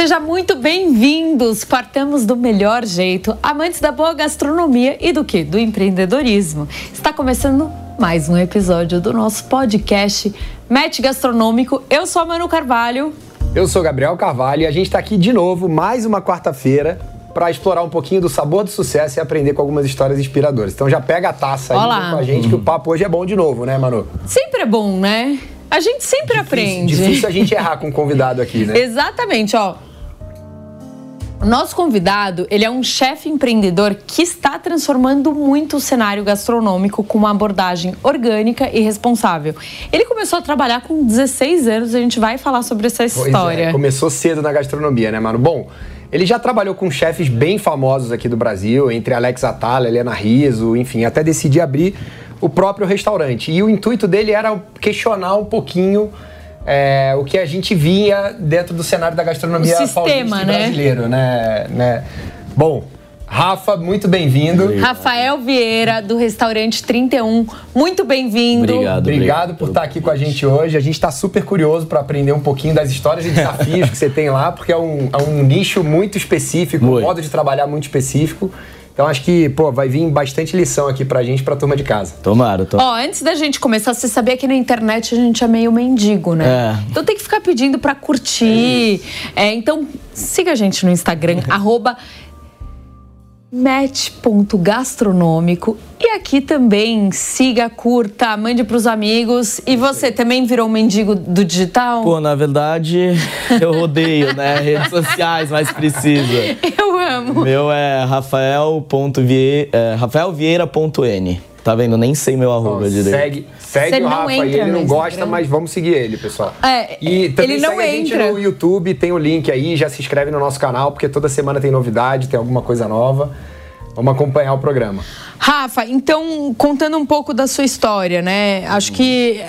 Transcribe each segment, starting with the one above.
Seja muito bem-vindos! Partamos do melhor jeito, amantes da boa gastronomia e do que? Do empreendedorismo. Está começando mais um episódio do nosso podcast Match Gastronômico. Eu sou a Manu Carvalho. Eu sou Gabriel Carvalho e a gente está aqui de novo, mais uma quarta-feira, para explorar um pouquinho do sabor do sucesso e aprender com algumas histórias inspiradoras. Então já pega a taça aí Olá. com a gente, que o papo hoje é bom de novo, né, Manu? Sempre é bom, né? A gente sempre aprende. Difícil a gente errar com um convidado aqui, né? Exatamente, ó. Nosso convidado, ele é um chefe empreendedor que está transformando muito o cenário gastronômico com uma abordagem orgânica e responsável. Ele começou a trabalhar com 16 anos, a gente vai falar sobre essa Pois história. é, começou cedo na gastronomia, né, mano? Bom, ele já trabalhou com chefes bem famosos aqui do Brasil, entre Alex Atala, Helena Riso, enfim, até decidir abrir o próprio restaurante. E o intuito dele era questionar um pouquinho é, o que a gente via dentro do cenário da gastronomia O sistema, paulista né? brasileiro, né? né? Bom, Rafa, muito bem-vindo. Rafael Vieira, do restaurante 31, muito bem-vindo. Obrigado. Obrigado por estar aqui com a gente hoje. A gente está super curioso para aprender um pouquinho das histórias e desafios que você tem lá, porque é um, é um nicho muito específico, um Muito. modo de trabalhar muito específico. Então acho que, pô, vai vir bastante lição aqui pra gente, pra turma de casa. Tomara, tô... Ó, antes da gente começar, você sabia que na internet a gente é meio mendigo, né? É. Então tem que ficar pedindo pra curtir. É, então siga a gente no Instagram, arroba match.gastronômico. E aqui também siga, curta, mande pros amigos. E você também virou um mendigo do digital? Pô, na verdade, eu rodeio, né? Redes sociais, mas precisa. Eu amo. Meu é rafael.vie... É, rafaelvieira.n. Tá vendo? Nem sei meu arroba direito. Segue, segue Você o Rafa aí, entra ele não gosta, Instagram? mas vamos seguir ele, pessoal. É, e também ele não segue a gente entra. no YouTube, tem o link aí, já se inscreve no nosso canal, porque toda semana tem novidade, tem alguma coisa nova. Vamos acompanhar o programa. Rafa, então, contando um pouco da sua história, né? Acho que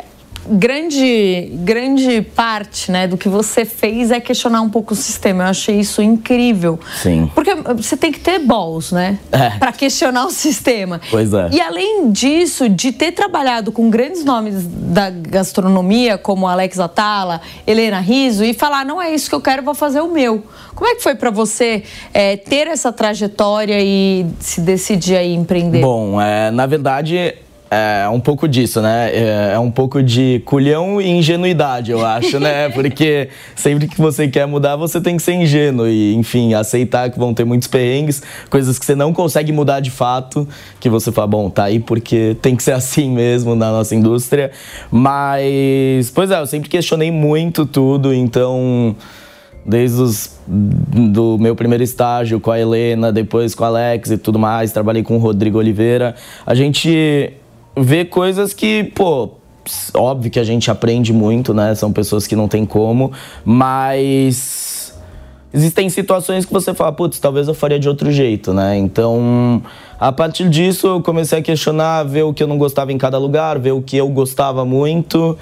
grande, grande parte né, do que você fez é questionar um pouco o sistema. Eu achei isso incrível. Sim. Porque você tem que ter balls, né? É. Pra questionar o sistema. Pois é. E além disso, de ter trabalhado com grandes nomes da gastronomia, como Alex Atala, Helena Riso, e falar, não é isso que eu quero, vou fazer o meu. Como é que foi pra você é, ter essa trajetória e se decidir aí empreender? Bom, é, na verdade, é um pouco disso, né? É, é um pouco de culhão e ingenuidade, eu acho, né? Porque sempre que você quer mudar, você tem que ser ingênuo e, enfim, aceitar que vão ter muitos perrengues, coisas que você não consegue mudar de fato, que você fala, bom, tá aí porque tem que ser assim mesmo na nossa indústria. Mas, pois é, eu sempre questionei muito tudo, então desde os, do meu primeiro estágio com a Helena, depois com a Alex e tudo mais, trabalhei com o Rodrigo Oliveira. A gente vê coisas que, pô, óbvio que a gente aprende muito, né? São pessoas que não tem como, mas existem situações que você fala, putz, talvez eu faria de outro jeito, né? Então, a partir disso, eu comecei a questionar, ver o que eu não gostava em cada lugar, ver o que eu gostava muito.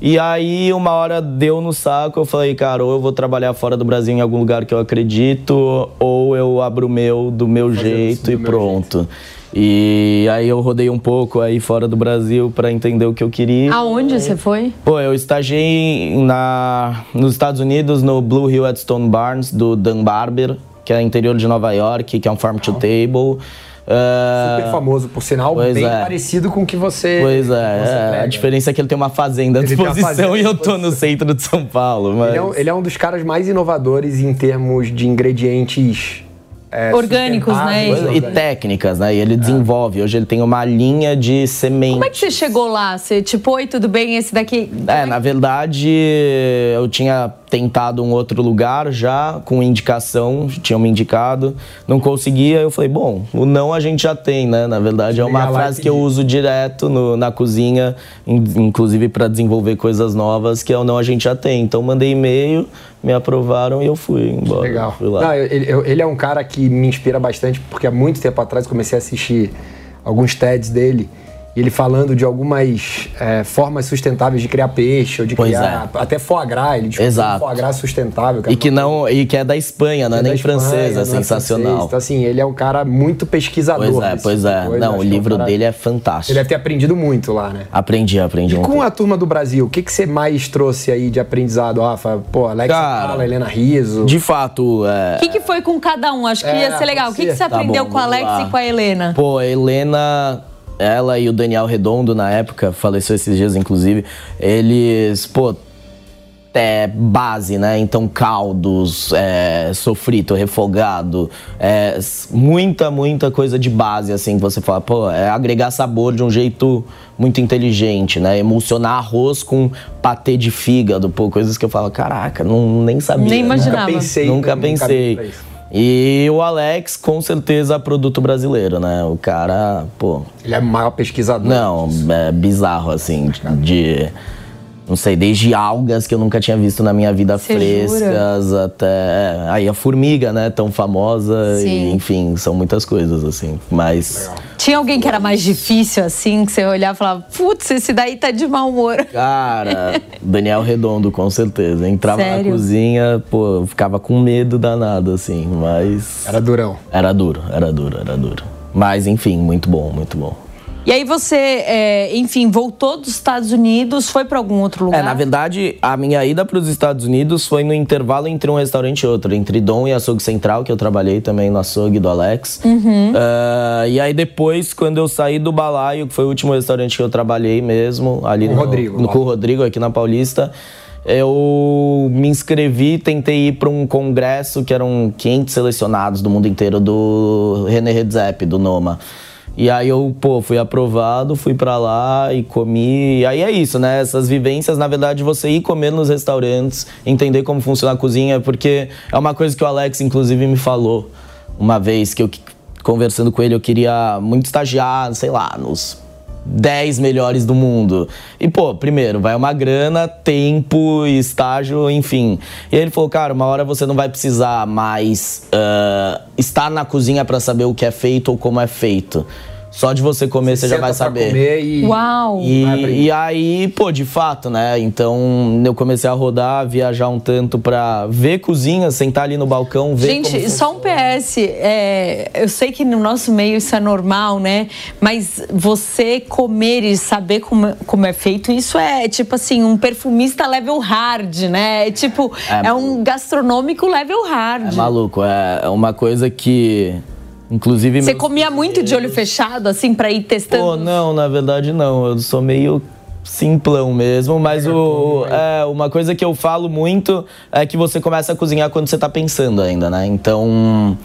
E aí, uma hora deu no saco, eu falei, cara, ou eu vou trabalhar fora do Brasil em algum lugar que eu acredito, ou eu abro o meu do meu jeito e meu pronto. E aí eu rodei um pouco aí fora do Brasil para entender o que eu queria. Aonde você foi? Pô, eu estagiei na, nos Estados Unidos no Blue Hill at Stone Barns, do Dan Barber, que é interior de Nova York, que é um farm to table. Ah, Super famoso, por sinal, pois bem é. parecido com o que você. Pois você é, é, prega. a diferença é que ele tem uma fazenda à disposição fazenda e eu tô no centro de São Paulo. Mas... Ele é, um, ele é um dos caras mais inovadores em termos de ingredientes. É, Orgânicos, né? E técnicas, né? E ele desenvolve. Hoje ele tem uma linha de semente. Como é que você chegou lá? Você, tipo, oi, tudo bem? Esse daqui. É, na verdade, eu tinha tentado um outro lugar já, com indicação, tinham me indicado, não conseguia, eu falei, bom, o não a gente já tem, né? Na verdade, é uma frase que eu uso direto no- na cozinha, in- inclusive para desenvolver coisas novas, que é o não a gente já tem. Então, mandei e-mail, me aprovaram e eu fui embora. Legal. Fui. Não, ele, ele é um cara que me inspira bastante, porque há muito tempo atrás comecei a assistir alguns TEDs dele. E ele falando de algumas é, formas sustentáveis de criar peixe, ou de Pois criar até foie gras. Ele discutiu Exato. foie gras sustentável. E que não, e que é da Espanha, não é, da nem francesa, é sensacional. francês. Então, assim, ele é um cara muito pesquisador. Pois é, pois é. coisa. Não, Acho o é um livro cara- dele é Ele fantástico. deve ter aprendido muito lá, né? Aprendi, aprendi E com a turma do Brasil, o que, que você mais trouxe aí de aprendizado, Rafa? Pô, Alex Cara, Helena Riso. De fato, é, O que, que foi com cada um? Acho que É, ia ser legal. O que, que você Tá aprendeu bom, com a vamos Alex lá. e com a Helena? Pô, a Helena, ela e o Daniel Redondo, na época, faleceu esses dias, inclusive, eles, pô, é base, né? Então, caldos, é, sofrito, refogado, é, muita, muita coisa de base, assim, que você fala, pô, é agregar sabor de um jeito muito inteligente, né? Emulsionar arroz com patê de fígado, pô, coisas que eu falo, caraca, não, nem sabia. Nem imaginava. Nunca pensei. Nunca pensei. pra isso. E o Alex, com certeza, produto brasileiro, né? O cara, pô, Ele é o maior pesquisador. não, é bizarro, assim, de. Não sei, desde algas que eu nunca tinha visto na minha vida Cê frescas até. Aí a formiga, né? Tão famosa. Sim. E, enfim, são muitas coisas, assim. Mas. Tinha alguém que era mais difícil, assim, que você olhava e falava, putz, esse daí tá de mau humor. Cara, Daniel Redondo, com certeza. Entrava Sério? na cozinha, pô, eu ficava com medo danado, assim, mas. Era durão. Era duro, era duro, era duro. Mas, enfim, muito bom, muito bom. E aí você, é, enfim, voltou dos Estados Unidos, foi pra algum outro lugar? É, na verdade, a minha ida para os Estados Unidos foi no intervalo entre um restaurante e outro, entre Dom e Açougue Central, que eu trabalhei também no açougue do Alex. Ah, e aí depois, quando eu saí do Balaio, que foi o último restaurante que eu trabalhei mesmo, ali Com no, Rodrigo, no lá. com o Rodrigo, aqui na Paulista, eu me inscrevi, tentei ir para um congresso que eram 500 selecionados do mundo inteiro do René Redzepi, do Noma. E aí eu, pô, fui aprovado, fui pra lá e comi. E aí é isso, né? Essas vivências, na verdade, você ir comer nos restaurantes, entender como funciona a cozinha, porque é uma coisa que o Alex, inclusive, me falou uma vez que eu conversando com ele, eu queria muito estagiar, sei lá, nos 10 melhores do mundo. E, pô, primeiro, vai uma grana, tempo, estágio, enfim. E ele falou, cara, uma hora você não vai precisar mais ah, estar na cozinha pra saber o que é feito ou como é feito. Só de você comer, você, já Senta vai pra saber. comer e... Uau! E, e aí, pô, de fato, né? Então eu comecei a rodar, viajar um tanto pra ver cozinha, sentar ali no balcão, ver como Gente, só um PS. é, eu sei que no nosso meio isso é normal, né? Mas você comer e saber como, como é feito, isso é tipo assim, um perfumista level hard, né? É tipo, É é, um gastronômico level hard. É maluco, é uma coisa que. Inclusive. Você meus comia muito de olho fechado, assim, pra ir testando? Pô, não, na verdade não. Eu sou meio simplão mesmo, mas o, é, uma coisa que eu falo muito é que você começa a cozinhar quando você tá pensando ainda, né? Então,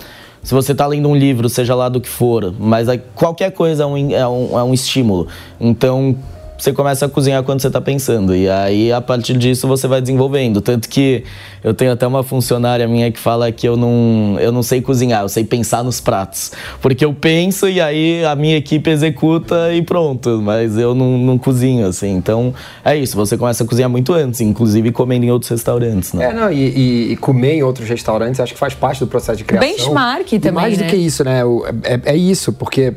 se você tá lendo um livro, seja lá do que for, mas aí qualquer coisa é um, é um, é um estímulo. Então, você começa a cozinhar quando você tá pensando. E aí, a partir disso, você vai desenvolvendo. Tanto que eu tenho até uma funcionária minha que fala que eu não, eu não sei cozinhar, eu sei pensar nos pratos. Porque eu penso e aí a minha equipe executa e pronto. Mas eu não, não cozinho, assim. Então, é isso. Você começa a cozinhar muito antes, inclusive comendo em outros restaurantes, né? É, não, e, e- e comer em outros restaurantes acho que faz parte do processo de criação. Benchmark E também, mais do né? que isso, né? É, é isso, porque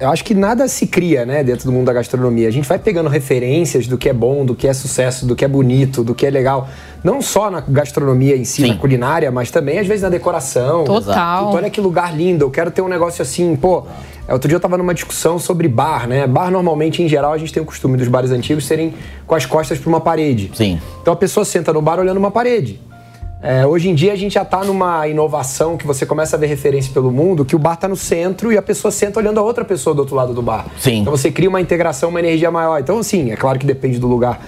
eu acho que nada se cria, né, dentro do mundo da gastronomia. A gente vai pegando referências do que é bom, do que é sucesso, do que é bonito, do que é legal. Não só na gastronomia em si, Sim. na culinária, mas também às vezes na decoração. Total. Puta, olha que lugar lindo, eu quero ter um negócio assim, pô. Outro dia eu tava numa discussão sobre bar, né? Bar normalmente, em geral, a gente tem o costume dos bares antigos serem com as costas para uma parede. Sim. Então a pessoa senta no bar olhando uma parede. É, hoje em dia a gente já está numa inovação que você começa a ver referência pelo mundo, que o bar está no centro e a pessoa senta olhando a outra pessoa do outro lado do bar. Sim. Então você cria uma integração, uma energia maior. Então, assim, é claro que depende do lugar.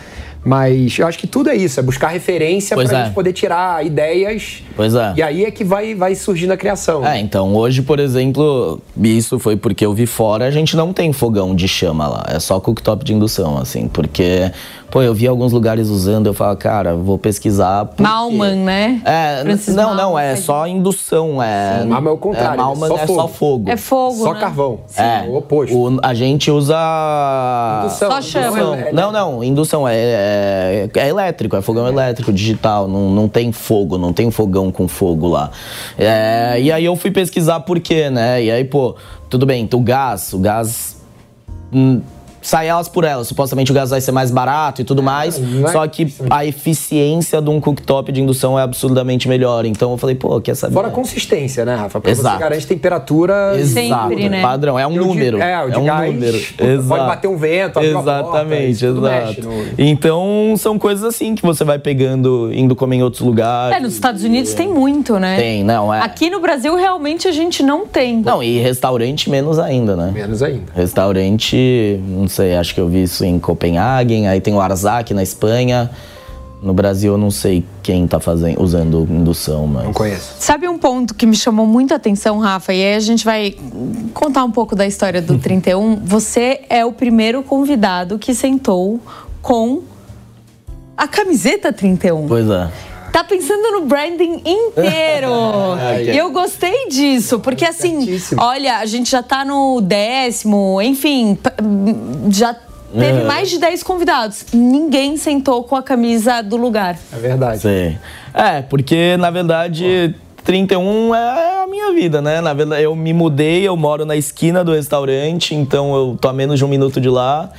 Mas eu acho que tudo é isso, é buscar referência Pois para é. gente poder tirar ideias. Pois é. E aí é que vai, vai surgindo a criação. É, então hoje, por exemplo, isso foi porque eu vi fora, a gente não tem fogão de chama lá, é só cooktop de indução, assim, porque, pô, eu vi alguns lugares usando, eu falo, cara, vou pesquisar. porque- Malman, né? É, Francis não, não, Malman é faz só indução, é. Malman é o contrário, É, Malman é só é fogo. só fogo. É fogo, Só né? carvão. É, o oposto. o- a gente usa. Indução. Só chama. Indução é- é- Não, não, indução é, é, é elétrico, é fogão elétrico, digital, não, não tem fogo, não tem fogão com fogo lá. É, e aí eu fui pesquisar por quê, né? E aí, pô, tudo bem, o gás, o gás. hum, sai elas por elas. Supostamente o gás vai ser mais barato e tudo mais. não é Só que a eficiência de um cooktop de indução é absurdamente melhor. Então eu falei, pô, quer saber? Fora a consistência, né, Rafa? Exato. você garante temperatura. Exato, Sempre, né? padrão, é um E de- número. é, o de um gás, número. puta, pode bater um vento, abrir uma porta, Exatamente, mexe exato. no- Então são coisas assim que você vai pegando, indo comer em outros lugares. É, nos Estados Unidos tem muito, né? Tem, não, é. Aqui no Brasil, realmente, a gente não tem. Não, e restaurante menos ainda, né? Menos ainda. Restaurante, não sei, acho que eu vi isso em Copenhagen, aí tem o Arzak na Espanha. No Brasil eu não sei quem tá fazendo, usando indução, mas. Não conheço. Sabe um ponto que me chamou muito a atenção, Rafa? E aí a gente vai contar um pouco da história do 31. Você é o primeiro convidado que sentou com a camiseta 31. Pois é. Tá pensando no branding inteiro. E eu gostei disso, porque assim, Certíssimo. olha, a gente já tá no décimo, enfim, já teve É. mais de 10 convidados. Ninguém sentou com a camisa do lugar. É verdade. Sei. É, porque na verdade 31 é a minha vida, né? Na verdade, eu me mudei, eu moro na esquina do restaurante, então eu tô a menos de um minuto de lá.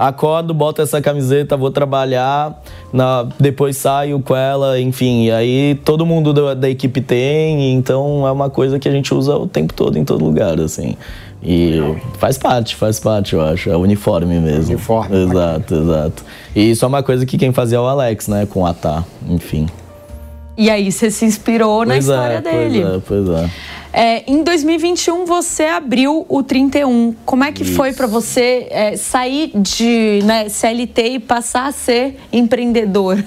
Acordo, boto essa camiseta, vou trabalhar, na- depois saio com ela, enfim. E aí todo mundo da, da equipe tem, então é uma coisa que a gente usa o tempo todo em todo lugar, assim. E faz parte, faz parte, eu acho. É uniforme mesmo. Uniforme. Exato, exato. E isso é uma coisa que quem fazia é o Alex, né? Com o Atá, enfim. E aí você se inspirou na Pois história é, dele. Pois é, pois é. É, em 2021 você abriu o 31. Como é que foi pra você é, sair de né, CLT e passar a ser empreendedor?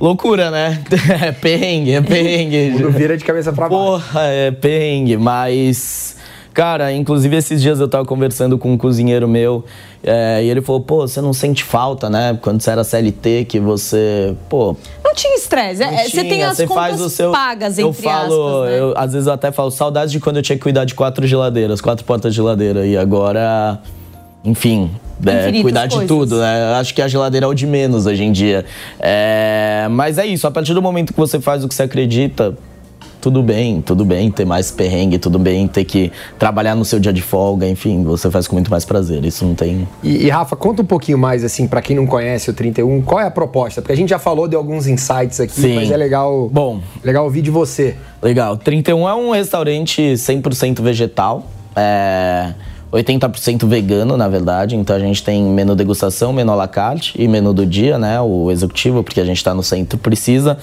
Loucura, né? É perrengue, é perrengue. Tudo vira de cabeça pra baixo. Porra, é perrengue, mas. Cara, inclusive esses dias eu tava conversando com um cozinheiro meu é, e ele falou: pô, você não sente falta, né? Quando você era CLT, que você. Pô, Não tinha estresse. é, não você tem as você contas faz o seu, pagas, eu entre falo, aspas, né? eu, às vezes eu até falo saudades de quando eu tinha que cuidar de quatro geladeiras, quatro portas de geladeira. E agora, enfim, é, cuidar de coisas. tudo, né? Acho que a geladeira é o de menos hoje em dia. É, mas é isso, a partir do momento que você faz o que você acredita, tudo bem, tudo bem ter mais perrengue, tudo bem ter que trabalhar no seu dia de folga, enfim, você faz com muito mais prazer. Isso não tem. E, e, Rafa, conta um pouquinho mais, assim, pra quem não conhece o 31, qual é a proposta? Porque a gente já falou de alguns insights aqui, Sim. mas é legal, Bom. legal ouvir de você. Legal. 31 é um restaurante 100% vegetal. É 80% vegano, na verdade. Então a gente tem menu degustação, menu à la carte e menu do dia, né? O executivo, porque a gente está no centro, precisa.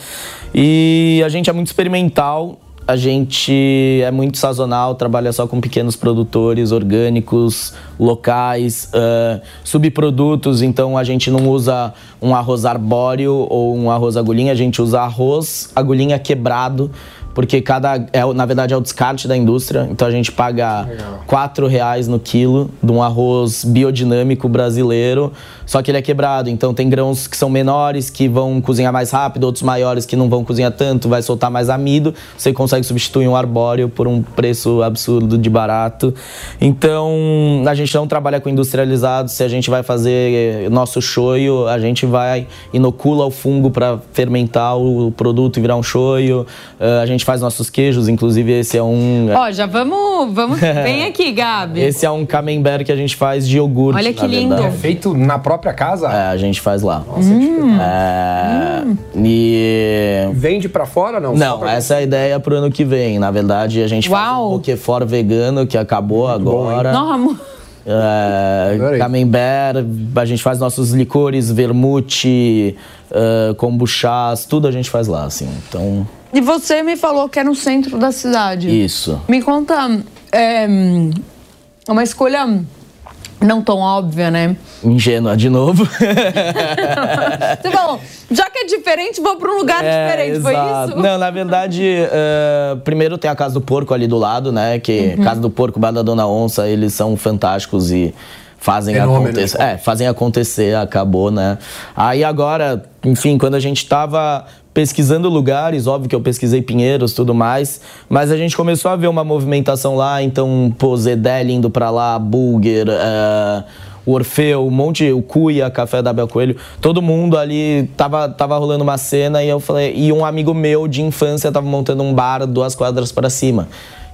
E a gente é muito experimental. A gente é muito sazonal, trabalha só com pequenos produtores orgânicos, locais, ah, subprodutos. Então a gente não usa um arroz arbóreo ou um arroz agulhinha, a gente usa arroz agulhinha quebrado porque cada é, na verdade é o descarte da indústria. Então a gente paga quatro reais no quilo de um arroz biodinâmico brasileiro. Só que ele é quebrado. Então tem grãos que são menores que vão cozinhar mais rápido outros maiores que não vão cozinhar tanto vai soltar mais amido. Você consegue substituir um arbóreo por um preço absurdo de barato. Então a gente não trabalha com industrializado. Se a gente vai fazer nosso shoyu a gente vai inocula o fungo para fermentar o produto e virar um shoyu. Uh, a gente faz nossos queijos, inclusive esse é um. Ó, já vamos. vamos Vem aqui, Gabi. Esse é um camembert que a gente faz de iogurte. Olha que na lindo. verdade. Feito na própria casa? É, a gente faz lá. Hum. É, E. Vende pra fora, não? Não, pra- essa é a ideia pro ano que vem. Na verdade, a gente faz Uau. um Roquefort vegano que acabou agora. Não, amor. é, camembert, a gente faz nossos licores, vermute, uh, kombuchás, tudo a gente faz lá, assim. Então, E você me falou que é no centro da cidade. isso. Me conta, é uma escolha não tão óbvia, né? Ingênua de novo. Falou, já que é diferente, vou para um lugar diferente, foi exato. isso? Não, na verdade, eh, primeiro tem a Casa do Porco ali do lado, né? Que Uhum. Casa do Porco, Bar da Dona Onça, eles são fantásticos e fazem acontecer. né? É, fazem acontecer, acabou, né? Aí agora, enfim, quando a gente tava pesquisando lugares, óbvio que eu pesquisei Pinheiros tudo mais, mas a gente começou a ver uma movimentação lá, então, pô, Zedel indo pra lá, Bulger, eh, o Orfeu, um monte, o Cuia, Café da Bel Coelho, todo mundo ali tava, tava rolando uma cena e eu falei, e um amigo meu de infância tava montando um bar duas quadras para cima,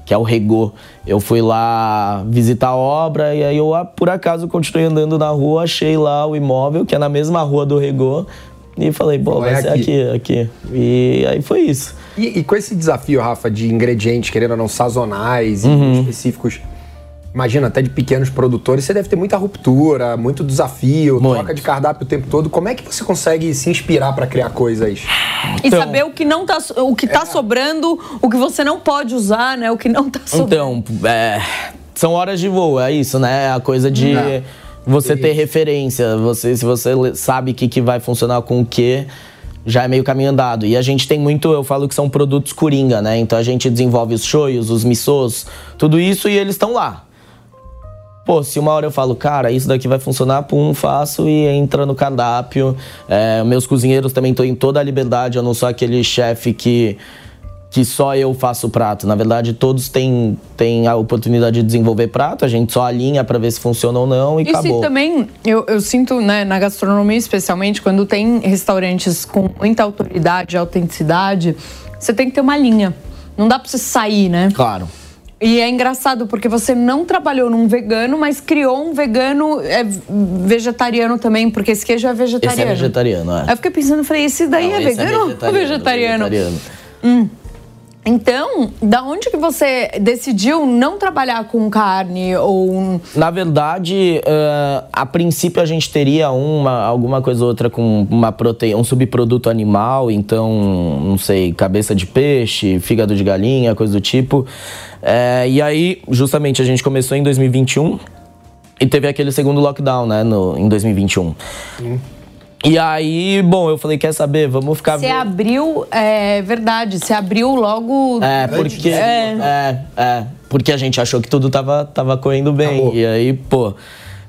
que é o Regô. Eu fui lá visitar a obra e aí eu, ah, por acaso, continuei andando na rua, achei lá o imóvel, que é na mesma rua do Regô, e falei, é vai ser aqui. aqui, aqui. E aí foi isso. E, e com esse desafio, Rafa, de ingredientes, querendo ou não, sazonais e Uhum. específicos, imagina, até de pequenos produtores, você deve ter muita ruptura, muito desafio, Muito. troca de cardápio o tempo todo. Como é que você consegue se inspirar para criar coisas? E Então- saber o que não tá, o que tá sobrando, o que você não pode usar, né? O que não tá sobrando. Então, é, são horas de voo, é isso, né? A coisa de É. você ter referência. Você, se você sabe o que, que vai funcionar com o que, já é meio caminho andado. E a gente tem muito, eu falo que são produtos coringa, né? Então a gente desenvolve os shoyos, os missôs, tudo isso e eles estão lá. Pô, se uma hora eu falo, cara, isso daqui vai funcionar, pum, faço e entra no cardápio. É, meus cozinheiros também estão em toda a liberdade, eu não sou aquele chefe que, que só eu faço prato. Na verdade, todos têm, têm a oportunidade de desenvolver prato, a gente só alinha pra ver se funciona ou não e, E acabou. se também, eu, eu sinto, né, na gastronomia especialmente, quando tem restaurantes com muita autoridade, autenticidade, você tem que ter uma linha. Não dá pra você sair, né? Claro. E é engraçado porque você não trabalhou num vegano, mas criou um vegano é, vegetariano também, porque esse queijo é Esse vegetariano. é vegetariano, é. Aí eu fiquei pensando, falei, esse daí Não, é esse vegano ou vegetariano? vegetariano. Então, da onde que você decidiu não trabalhar com carne ou Na verdade, eh, a princípio a gente teria uma, alguma coisa ou outra com uma proteína, um subproduto animal, então, não sei, cabeça de peixe, fígado de galinha, coisa do tipo. Eh, e aí, justamente, a gente começou em 2021 e teve aquele segundo lockdown, né, no, em 2021. E aí, bom, eu falei, quer saber, vamos ficar... você abriu, é verdade, você abriu logo É, porque. É. é, porque a gente achou que tudo tava, tava correndo bem. Acabou. E aí, pô.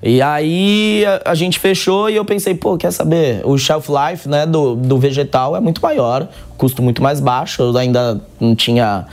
E aí a, a gente fechou e eu pensei, pô, quer saber? O shelf life, né, do, do vegetal é muito maior, custo muito mais baixo. Eu ainda não tinha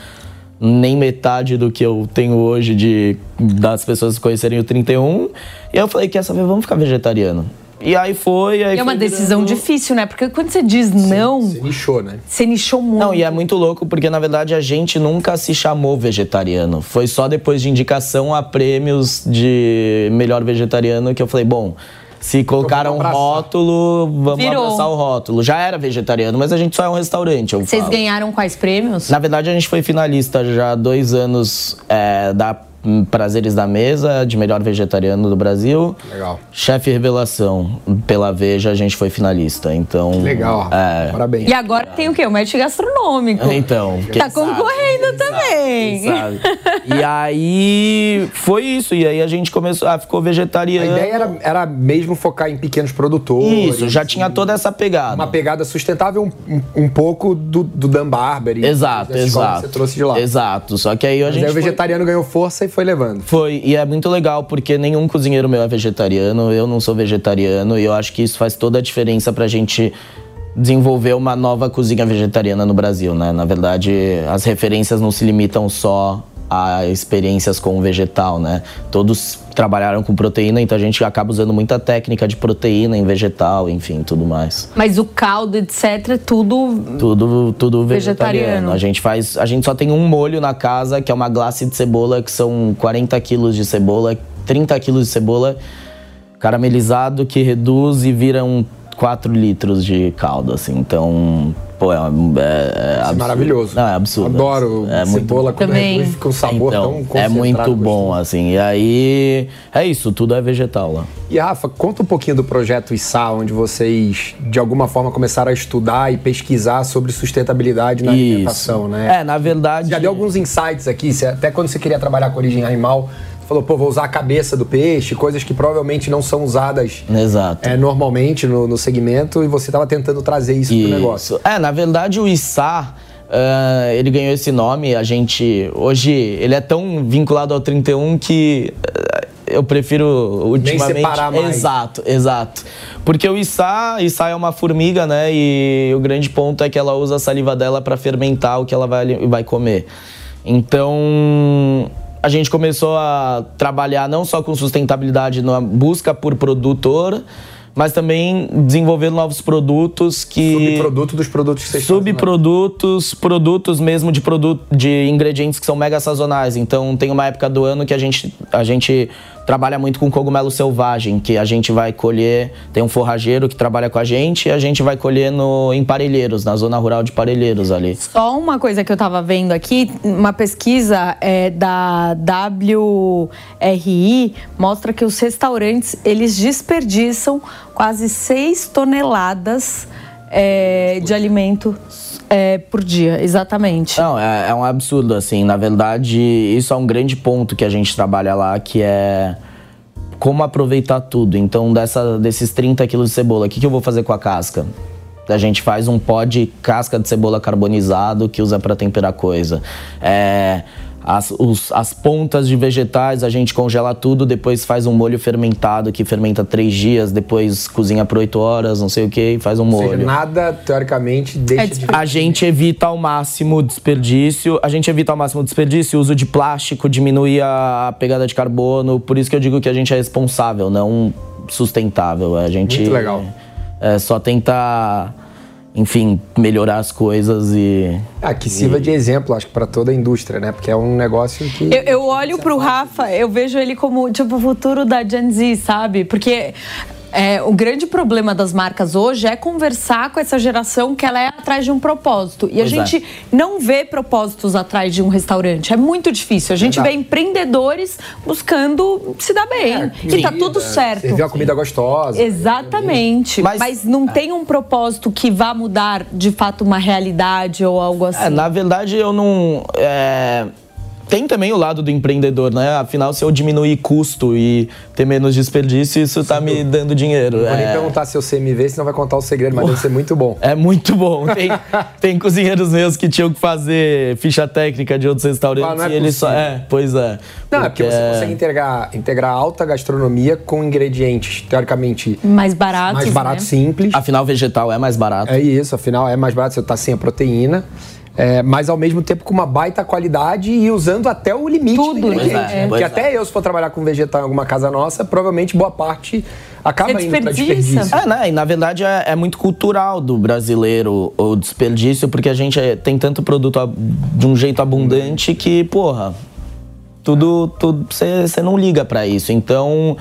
nem metade do que eu tenho hoje de das pessoas conhecerem o 31. E aí eu falei, quer saber? Vamos ficar vegetariano. E aí foi. Aí É uma decisão virando- difícil, né? Porque quando você diz não, Você nichou, né? você nichou muito. Não, e é muito louco porque na verdade a gente nunca se chamou vegetariano. Foi só depois de indicação a prêmios de melhor vegetariano que eu falei, bom, se colocaram um rótulo, vamos Virou. abraçar o rótulo. Já era vegetariano, mas a gente só é um restaurante. Eu Vocês falo. ganharam quais prêmios? Na verdade, a gente foi finalista já há dois anos é, da Prazeres da Mesa, de melhor vegetariano do Brasil. Legal. Chefe Revelação, pela Veja, a gente foi finalista. Então. Legal, Rafa. É, Parabéns. E agora tem o quê? O match gastronômico. então. quem Tá sabe? concorrendo também. sabe? E aí foi isso. E aí a gente começou, ah, ficou A vegetariano. ideia era, era mesmo focar em pequenos produtores. Isso, já tinha toda essa pegada. Uma pegada sustentável um, um, um pouco do, do Dan Barber. Exato, escola que exato. Você trouxe de lá. Exato. Só que aí a Mas gente. aí o foi- vegetariano ganhou força e foi levando. Foi, e é muito legal porque nenhum cozinheiro meu é vegetariano, eu não sou vegetariano, e eu acho que isso faz toda a diferença pra gente desenvolver uma nova cozinha vegetariana no Brasil, né? Na verdade, as referências não se limitam só a experiências com o vegetal, né? Todos trabalharam com proteína, então a gente acaba usando muita técnica de proteína em vegetal, enfim, tudo mais. Mas o caldo, etc, é tudo Tudo, tudo vegetariano. Vegetariano. A gente faz. A gente só tem um molho na casa, que é uma glace de cebola, que são 40 quilos de cebola, 30 quilos de cebola caramelizado, que reduz e vira um 4 litros de caldo, assim. Então, pô, é, é, é absurdo. maravilhoso. Não, é absurdo. Adoro é muito cebola bom. com Também. fica um sabor Então, tão é concentrado. muito bom, gostoso. assim. E aí, é isso, tudo é vegetal lá. E Rafa, conta um pouquinho do projeto ISA, onde vocês, de alguma forma, começaram a estudar e pesquisar sobre sustentabilidade na Isso. alimentação, né? É, na verdade. Já deu alguns insights aqui, até quando você queria trabalhar com origem animal, falou, pô, vou usar a cabeça do peixe, coisas que provavelmente não são usadas Exato. é, normalmente no, no segmento, e você estava tentando trazer isso, pro negócio. Isso. É, na verdade o Issá, ah, ele ganhou esse nome, a gente, hoje, ele é tão vinculado ao 31 que ah, eu prefiro ultimamente... separar mais. Exato, exato. Porque o Issá, Issá é uma formiga, né, e o grande ponto é que ela usa a saliva dela para fermentar o que ela vai, vai comer. Então, a gente começou a trabalhar não só com sustentabilidade na busca por produtor, mas também desenvolver novos produtos que Subproduto dos produtos que vocês fazem, né? subprodutos, produtos mesmo de produto de ingredientes que são mega sazonais. Então tem uma época do ano que a gente a gente trabalha muito com cogumelo selvagem, que a gente vai colher, tem um forrageiro que trabalha com a gente e a gente vai colher no em Parelheiros, na zona rural de Parelheiros ali. Só uma coisa que eu estava vendo aqui, uma pesquisa é, da WRI mostra que os restaurantes eles desperdiçam quase 6 toneladas é, de alimento é, por dia, exatamente. Não, é, é um absurdo, assim. Na verdade, isso é um grande ponto que a gente trabalha lá, que é como aproveitar tudo. Então, dessa, desses 30 quilos de cebola, o que, que eu vou fazer com a casca? A gente faz um pó de casca de cebola carbonizado que usa para temperar coisa. É, as, os- as pontas de vegetais a gente congela tudo, depois faz um molho fermentado que fermenta três dias, depois cozinha por oito horas, não sei o que, e faz um Ou molho. seja, nada, teoricamente, deixa É de... A gente evita ao máximo o desperdício, a gente evita ao máximo o desperdício, o uso de plástico, diminui a pegada de carbono, por isso que eu digo que a gente é responsável, não sustentável. A gente Muito legal. É, só tenta, enfim, melhorar as coisas e Ah, que sirva de exemplo, acho que para toda a indústria, né? Porque é um negócio que... Eu, eu olho pro Rafa, eu vejo ele como tipo o futuro da Gen Z, sabe? Porque é, o grande problema das marcas hoje é conversar com essa geração que ela é atrás de um propósito. E a Pois é. gente não vê propósitos atrás de um restaurante. É muito difícil. A gente Verdade. vê empreendedores buscando se dar bem. e tá tudo certo. Servir uma comida gostosa. Exatamente. Mas, Mas- não tem um propósito que vá mudar de fato uma realidade ou algo assim. É, na verdade, eu não. Tem também o lado do empreendedor, né? Afinal, se eu diminuir custo e ter menos desperdício, isso tá me dando dinheiro. Vou nem É, perguntar se eu CMV, senão vai contar o segredo, mas deve ser muito bom. É muito bom. Tem, tem cozinheiros meus que tinham que fazer ficha técnica de outros restaurantes Ah, não é e eles só. É, pois é. Não, é porque você consegue integrar, integrar alta gastronomia com ingredientes, teoricamente, Mais baratos. mais baratos, né? simples. Afinal, vegetal é mais barato. É isso, afinal é mais barato, você tá sem a proteína. É, mas ao mesmo tempo com uma baita qualidade e usando até o limite Tudo, do ingrediente. Pois é, né? pois Porque é. até eu, se for trabalhar com vegetal em alguma casa nossa, provavelmente boa parte acaba Você indo pra desperdiça. desperdício. É, né? E na verdade é, é muito cultural do brasileiro o desperdício, porque a gente é- tem tanto produto de um jeito abundante que, porra, tudo. Você não liga pra isso. Então.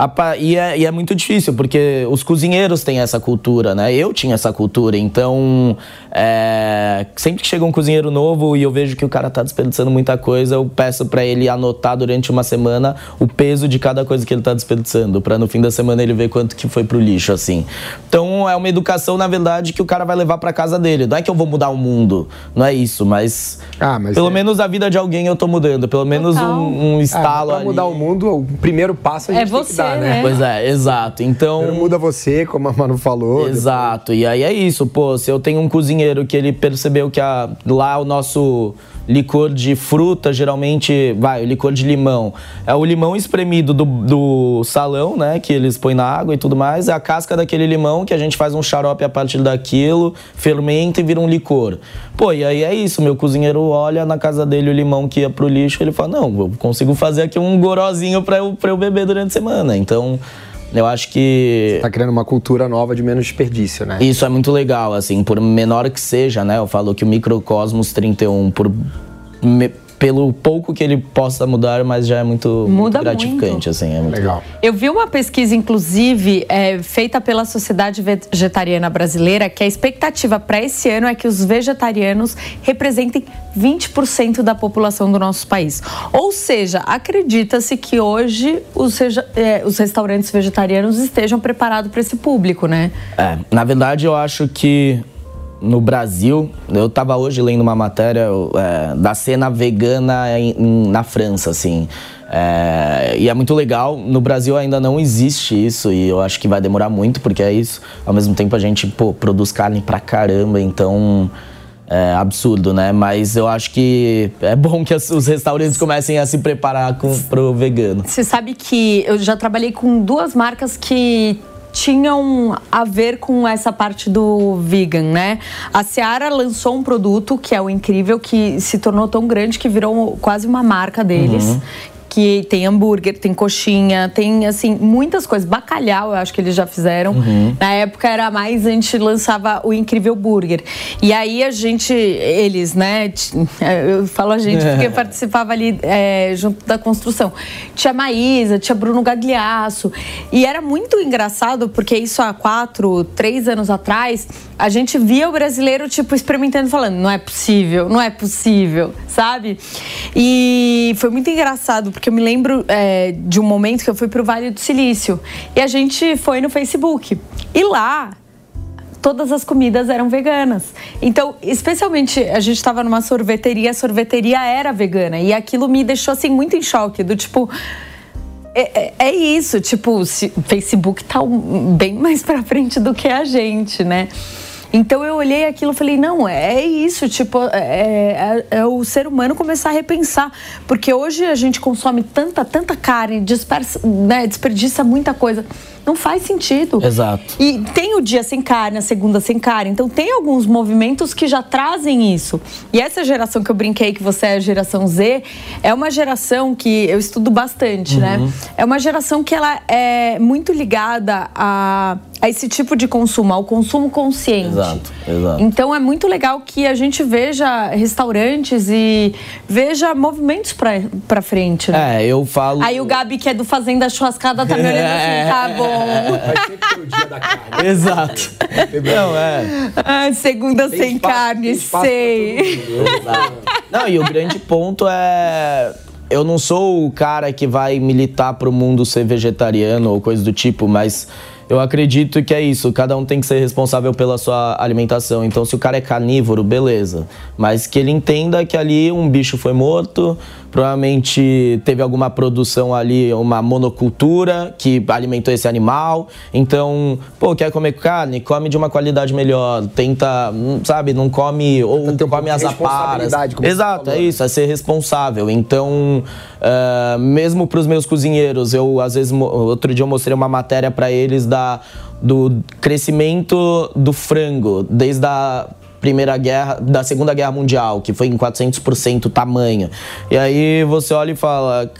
a pa- e, é, e é muito difícil, porque os cozinheiros têm essa cultura, né? Eu tinha essa cultura, então é, sempre que chega um cozinheiro novo e eu vejo que o cara tá desperdiçando muita coisa, eu peço pra ele anotar durante uma semana o peso de cada coisa que ele tá desperdiçando, pra no fim da semana ele ver quanto que foi pro lixo, assim. Então é uma educação, na verdade, que o cara vai levar pra casa dele. Não é que eu vou mudar o mundo, não é isso, mas, Ah, mas pelo é- menos a vida de alguém eu tô mudando, pelo menos um, um Ah, estalo pra ali. mudar o mundo, o primeiro passo a gente É tem que você, dar, né? né? Pois é, exato. Então. Primeiro muda você, como a Manu falou. Exato, e aí é isso, pô, se eu tenho um cozinheiro que ele percebeu que a, lá o nosso licor de fruta, geralmente, vai, o licor de limão, é o limão espremido do, do salão, né, que eles põem na água e tudo mais, é a casca daquele limão que a gente faz um xarope a partir daquilo, fermenta e vira um licor. Pô, e aí é isso, meu cozinheiro olha na casa dele o limão que ia pro lixo, ele fala, não, eu consigo fazer aqui um gorozinho pra eu, pra eu beber durante a semana, então... Eu acho que Tá criando uma cultura nova de menos desperdício, né? isso é muito legal, assim, por menor que seja, né? Eu falo que o Microcosmos 31, por me- pelo pouco que ele possa mudar, mas já é muito, Muda muito gratificante, muito. assim. É muito Legal. Eu vi uma pesquisa, inclusive, é, feita pela Sociedade Vegetariana Brasileira, que a expectativa para esse ano é que os vegetarianos representem 20% da população do nosso país. Ou seja, acredita-se que hoje os, é, os restaurantes vegetarianos estejam preparados para esse público, né? É, na verdade, eu acho que no Brasil, eu estava hoje lendo uma matéria é, da cena vegana em- em- na França, assim. É, e é muito legal. No Brasil ainda não existe isso e eu acho que vai demorar muito, porque é isso. Ao mesmo tempo a gente pô, produz carne pra caramba, então é absurdo, né? Mas eu acho que é bom que os restaurantes comecem a se preparar com, pro vegano. Você sabe que eu já trabalhei com duas marcas que tinham a ver com essa parte do vegan, né? A Seara lançou um produto que é o incrível, que se tornou tão grande que virou quase uma marca deles. Que tem hambúrguer, tem coxinha, tem assim, muitas coisas. Bacalhau, eu acho que eles já fizeram. Na época era mais, a gente lançava o incrível burger. E aí a gente, eles, né? Eu falo a gente porque participava ali é, junto da construção. Tinha Maísa, tinha Bruno Gagliasso. E era muito engraçado, porque isso há quatro, três anos atrás, a gente via o brasileiro, tipo, experimentando, falando, não é possível, não é possível, sabe? E foi muito engraçado, porque eu me lembro é, de um momento que eu fui pro Vale do Silício. E a gente foi no Facebook. E lá, todas as comidas eram veganas. Então, especialmente, a gente estava numa sorveteria, a sorveteria era vegana. E aquilo me deixou, assim, muito em choque, do tipo... É, é- é isso, tipo, o Facebook tá um- bem mais pra frente do que a gente, né? Então eu olhei aquilo e falei, não, é isso, tipo, é, é- é o ser humano começar a repensar. Porque hoje a gente consome tanta, tanta carne, dispersa, né, desperdiça muita coisa. Não faz sentido. Exato. E tem o dia sem carne, a segunda sem carne. Então tem alguns movimentos que já trazem isso. E essa geração que eu brinquei que você é a geração Z, é uma geração que eu estudo bastante, né? É uma geração que ela é muito ligada a, a esse tipo de consumo, ao consumo consciente. Exato, exato. Então é muito legal que a gente veja restaurantes e veja movimentos pra, pra frente, né? É, eu falo. Aí o Gabi, que é do Fazenda Churrascada, tá me olhando assim, tá bom. Vai sempre ter o dia da carne. Exato. Não, é. Ah, segunda Tem sem espaço- carne, sei. mundo. Não, e o grande ponto é. Eu não sou o cara que vai militar pro mundo ser vegetariano ou coisa do tipo, mas eu acredito que é isso. Cada um tem que ser responsável pela sua alimentação. Então, se o cara é carnívoro, beleza. Mas que ele entenda que ali um bicho foi morto, provavelmente teve alguma produção ali, uma monocultura que alimentou esse animal. Então, pô, quer comer carne? Come de uma qualidade melhor. Tenta, hum, sabe, não come ou um pouco come de as aparas. Exato, é né? isso, é ser responsável. Então, ah, mesmo para os meus cozinheiros, eu às vezes outro dia eu mostrei uma matéria para eles da do crescimento do frango desde a Primeira Guerra, da Segunda Guerra Mundial, que foi em 400% o tamanho. E aí você olha e fala,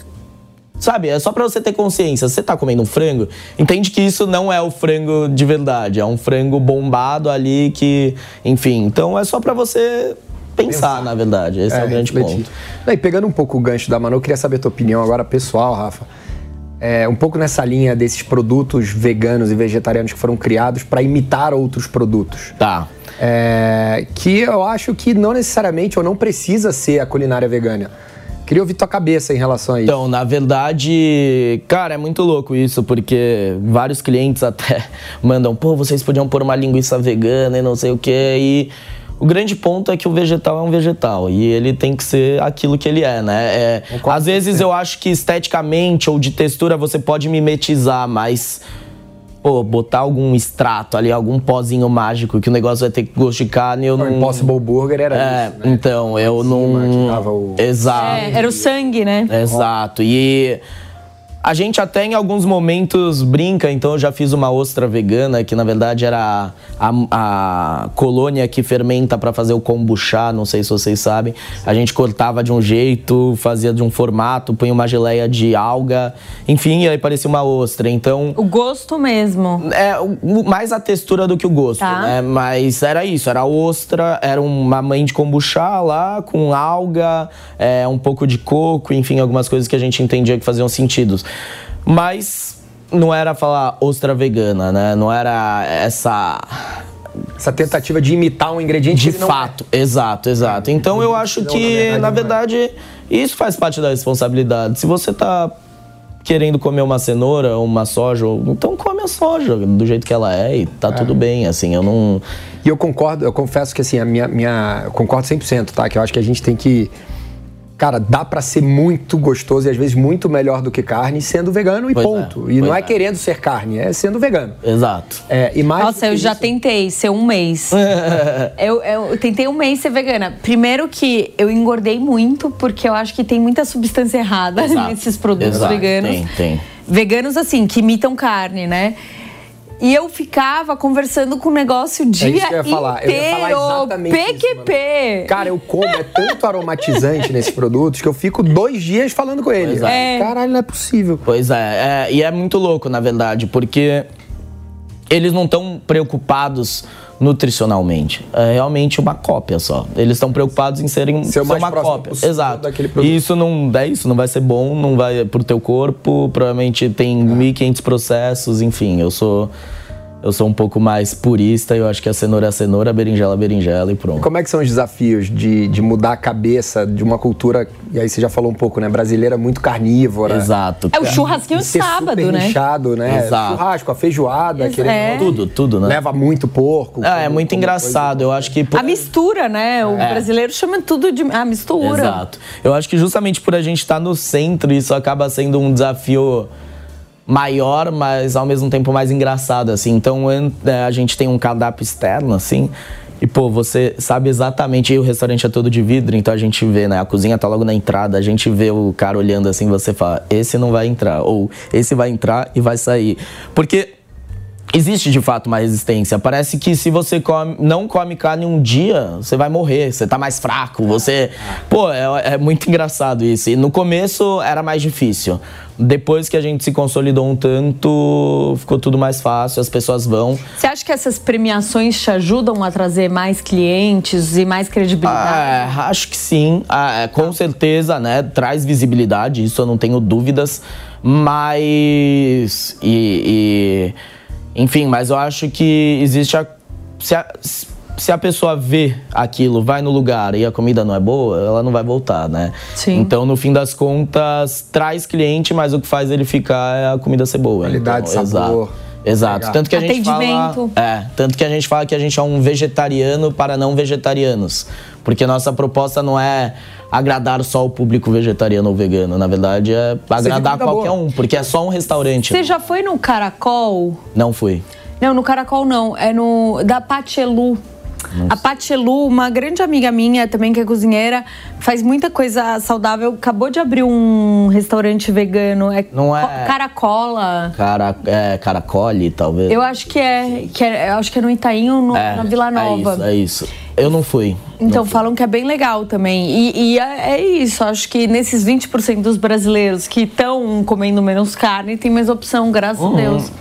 Sabe, é só pra você ter consciência. Você tá comendo um frango, entende que isso não é o frango de verdade. É um frango bombado ali que, enfim. Então é só pra você pensar, na verdade. Esse é, o grande refletir. ponto. E pegando um pouco o gancho da Manu, eu queria saber a tua opinião agora pessoal, Rafa. É, um pouco nessa linha desses produtos veganos e vegetarianos que foram criados para imitar outros produtos. Tá. É, que eu acho que não necessariamente ou não precisa ser a culinária vegana. Queria ouvir tua cabeça em relação a isso. Então, na verdade, cara, é muito louco isso, porque vários clientes até mandam, pô, vocês podiam pôr uma linguiça vegana e não sei o quê. E o grande ponto é que o vegetal é um vegetal e ele tem que ser aquilo que ele é, né? É, às vezes eu acho que esteticamente ou de textura você pode mimetizar, mas. Pô, botar algum extrato ali, algum pozinho mágico que o negócio vai ter gosto de carne, eu O não. Impossible Burger era É, isso, né? então, eu que não. o- Exato. É, era o sangue, né? Exato. E A gente até em alguns momentos brinca, então eu já fiz uma ostra vegana, que na verdade era a, a colônia que fermenta para fazer o kombucha, não sei se vocês sabem. A gente cortava de um jeito, fazia de um formato, punha uma geleia de alga, enfim, e aí parecia uma ostra. Então. O gosto mesmo. É, mais a textura do que o gosto, Tá. né? Mas era isso, era ostra, era uma mãe de kombucha lá, com alga, é, um pouco de coco, enfim, algumas coisas que a gente entendia que faziam sentido. Mas não era falar ostra vegana, né? Não era essa Essa tentativa de imitar um ingrediente de fato, exato, exato. Então eu acho que, na na verdade, isso faz parte da responsabilidade. Se você tá querendo comer uma cenoura ou uma soja, então come a soja do jeito que ela é e tá tudo bem, assim, eu não... é. E eu concordo, eu confesso que assim, a minha, minha eu concordo 100%, tá? Que eu acho que a gente tem que Cara, dá pra ser muito gostoso e às vezes muito melhor do que carne sendo vegano e Pois é, ponto. e pois não é, é. querendo ser carne, é sendo vegano. Exato. É, e mais Nossa, eu já isso- tentei ser um mês. eu, eu tentei um mês ser vegana. Primeiro que eu engordei muito, porque eu acho que tem muita substância errada Exato. nesses produtos Exato, veganos. tem, tem. Veganos, assim, que imitam carne, né? E eu ficava conversando com o negócio o dia É isso que eu ia falar. Eu ia falar inteiro. exatamente isso, PQP. Cara, eu como, é tanto aromatizante nesses produtos que eu fico dois dias falando com ele. Pois é. Caralho, não é possível. Pois é, é, e é muito louco, na verdade, porque eles não estão preocupados nutricionalmente. É realmente uma cópia só. Eles estão preocupados em serem Ser mais uma cópia. Exato. E isso não é isso, não vai ser bom, não vai pro teu corpo, provavelmente tem 1500 processos, enfim, eu sou eu sou um pouco mais purista, eu acho que a cenoura é a cenoura, a berinjela é a berinjela e pronto. Como é que são os desafios de, de mudar a cabeça de uma cultura, e aí você já falou um pouco, né? Brasileira muito carnívora. Exato. É o churrasquinho de sábado, super né? inchado, né? Exato. Churrasco, a feijoada, Ex- querendo é. Tudo, tudo, né? leva muito porco. Ah, é como- muito engraçado. Eu acho que por- A mistura, né? O É. brasileiro chama tudo de. A mistura. Exato. Eu acho que justamente por a gente estar no centro, isso acaba sendo um desafio maior, mas ao mesmo tempo mais engraçado, assim. Então, é, a gente tem um cardápio externo, assim, e, pô, você sabe exatamente, e o restaurante é todo de vidro, então a gente vê, né, a cozinha tá logo na entrada, a gente vê o cara olhando assim, você fala, esse não vai entrar, ou esse vai entrar e vai sair. Porque Existe de fato uma resistência. Parece que se você come- não come carne um dia, você vai morrer, você tá mais fraco, você. Pô, é, é muito engraçado isso. E no começo era mais difícil. Depois que a gente se consolidou um tanto, ficou tudo mais fácil, as pessoas vão. Você acha que essas premiações te ajudam a trazer mais clientes e mais credibilidade? Ah, acho que sim, Ah, é, com certeza, né? Traz visibilidade, isso eu não tenho dúvidas. Mas. E, e- enfim, mas eu acho que existe a. Se a, se a pessoa vê aquilo, vai no lugar e a comida não é boa, ela não vai voltar, né? Sim. Então, no fim das contas, traz cliente, mas o que faz ele ficar é a comida ser boa. Qualidade, então, sabor. Exato. Exato. Tanto que a gente fala. É, tanto que a gente fala que a gente é um vegetariano para não vegetarianos. Porque nossa proposta não é agradar só o público vegetariano ou vegano. Na verdade, é agradar qualquer boa. um, porque é só um restaurante. Você já foi no Caracol? Não fui. Não, no Caracol não. É no. Da Pachelu. A Pachelu, uma grande amiga minha também que é cozinheira, faz muita coisa saudável. Acabou de abrir um restaurante vegano. É, Não é- Co- Caracola. Cara, é, caracole, talvez. Eu acho que é, que é. Acho que é no Itaim ou no- é, na Vila Nova. É isso, é isso. Eu não fui. Então falam que é bem legal também. E, e é, é isso, acho que nesses 20% dos brasileiros que estão comendo menos carne, tem mais opção, graças Uhum. a Deus.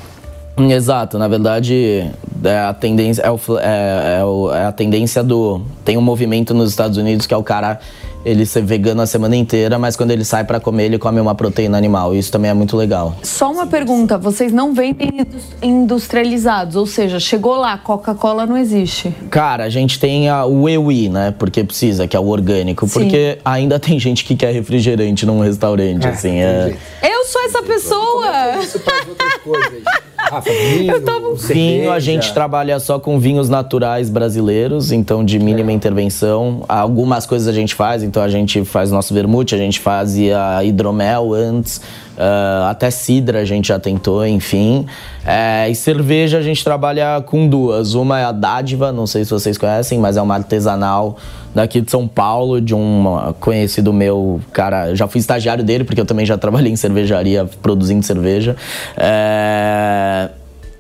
Exato, na verdade é a tendência é, o é- é o- é a tendência do tem um movimento nos Estados Unidos que é o cara ele ser vegano a semana inteira, mas quando ele sai pra comer ele come uma proteína animal. Isso também é muito legal. Só uma pergunta, vocês não vendem indus- industrializados, ou seja, chegou lá, Coca-Cola não existe. Cara, a gente tem a, o EWI, né? Porque precisa, que é o orgânico. Sim. Porque ainda tem gente que quer refrigerante num restaurante, assim. É, Eu sou essa pessoa! Isso para as outras coisas. Rafa, vinho, Vinho, cerveja. a gente trabalha só com vinhos naturais brasileiros, então de mínima intervenção. Algumas coisas a gente faz, então a gente faz nosso vermute, a gente fazia hidromel antes, Uh, até cidra a gente já tentou, enfim. É, e cerveja a gente trabalha com duas. Uma é a Dádiva, não sei se vocês conhecem, mas é uma artesanal daqui de São Paulo, de um conhecido meu, cara, já fui estagiário dele, porque eu também já trabalhei em cervejaria produzindo cerveja. É,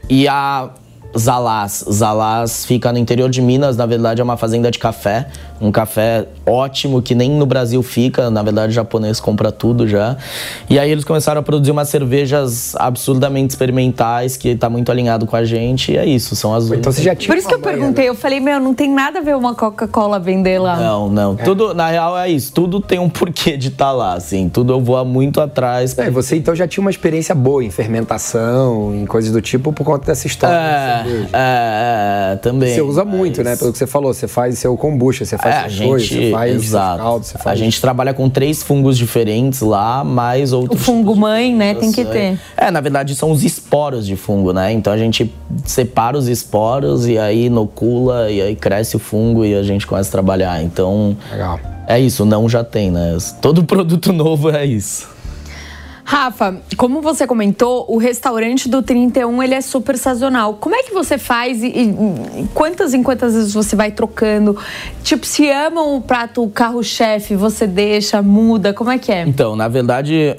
e a Zalaz. Zalaz fica no interior de Minas, na verdade é uma fazenda de café um café ótimo que nem no Brasil fica, na verdade o japonês compra tudo já. E aí eles começaram a produzir umas cervejas absurdamente experimentais que tá muito alinhado com a gente e é isso, são as Então você já tinha Por isso que eu perguntei, né? eu falei, meu, não tem nada a ver uma Coca-Cola vender lá. Não, não, é. tudo na real é isso, tudo tem um porquê de estar tá lá, assim, tudo eu vou muito atrás. É, você então já tinha uma experiência boa em fermentação, em coisas do tipo por conta dessa história. É, é, é, também. Você usa muito, né, pelo que você falou, você faz seu kombucha, você faz é, a gente, você faz exato. Caldo, você faz... A gente trabalha com três fungos diferentes lá, mais outros. O fungo mãe, né? Tem que ter. É, na verdade são os esporos de fungo, né? Então a gente separa os esporos e aí inocula e aí cresce o fungo e a gente começa a trabalhar. Então. Legal. É isso, não já tem, né? Todo produto novo é isso. Rafa, como você comentou, o restaurante do 31 ele é super sazonal. Como é que você faz e, e quantas em quantas vezes você vai trocando? Tipo, se amam o prato carro-chefe, você deixa, muda? Como é que é? Então, na verdade,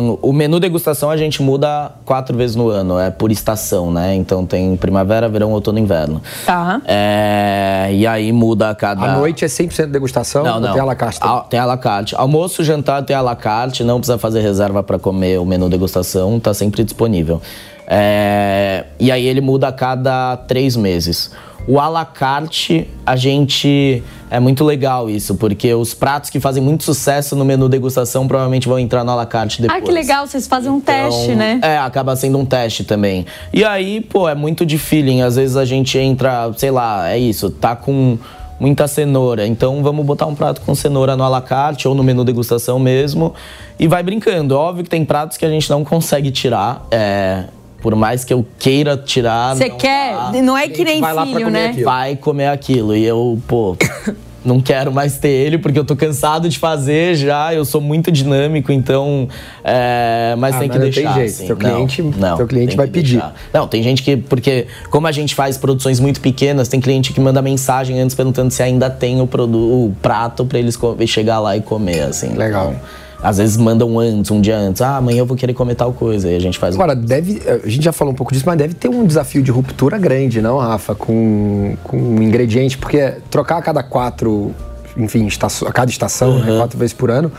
um, o menu degustação a gente muda quatro vezes no ano, é por estação, né? Então tem primavera, verão, outono e inverno. Tá. É, e aí muda a cada. A noite é 100% degustação? Não, não. Tem a la carte? Tem a la carte. Almoço, jantar tem a la carte, não precisa fazer reserva para comer comer o menu degustação, está sempre disponível. É, e aí ele muda a cada três meses. O à la carte, a gente. É muito legal isso, porque os pratos que fazem muito sucesso no menu degustação provavelmente vão entrar no à la carte depois. Ah, que legal, vocês fazem um então, teste, né? É, acaba sendo um teste também. E aí, pô, é muito de feeling. Às vezes a gente entra, sei lá, é isso, tá com muita cenoura. Então vamos botar um prato com cenoura no alacarte ou no menu degustação mesmo. E vai brincando. Óbvio que tem pratos que a gente não consegue tirar. É, por mais que eu queira tirar. Você quer? Dá. Não é que nem filho, né? Aquilo. Vai comer aquilo. E eu, pô. não quero mais ter ele porque eu tô cansado de fazer já, eu sou muito dinâmico, então. É, mas ah, tem que deixar. Tem jeito. Assim. Teu cliente, não, teu cliente vai pedir. Deixar. Não, tem gente que. Porque, como a gente faz produções muito pequenas, tem cliente que manda mensagem antes perguntando se ainda tem o, o prato para eles chegar lá e comer, assim. Legal. Então, às vezes mandam antes, um dia antes. Ah, amanhã eu vou querer comer tal coisa. E a gente faz. Agora, deve. A gente já falou um pouco disso, mas deve ter um desafio de ruptura grande, não, Rafa? Com, com um ingrediente, porque trocar a cada quatro, enfim, estação, a cada estação, uhum. né, quatro vezes por ano.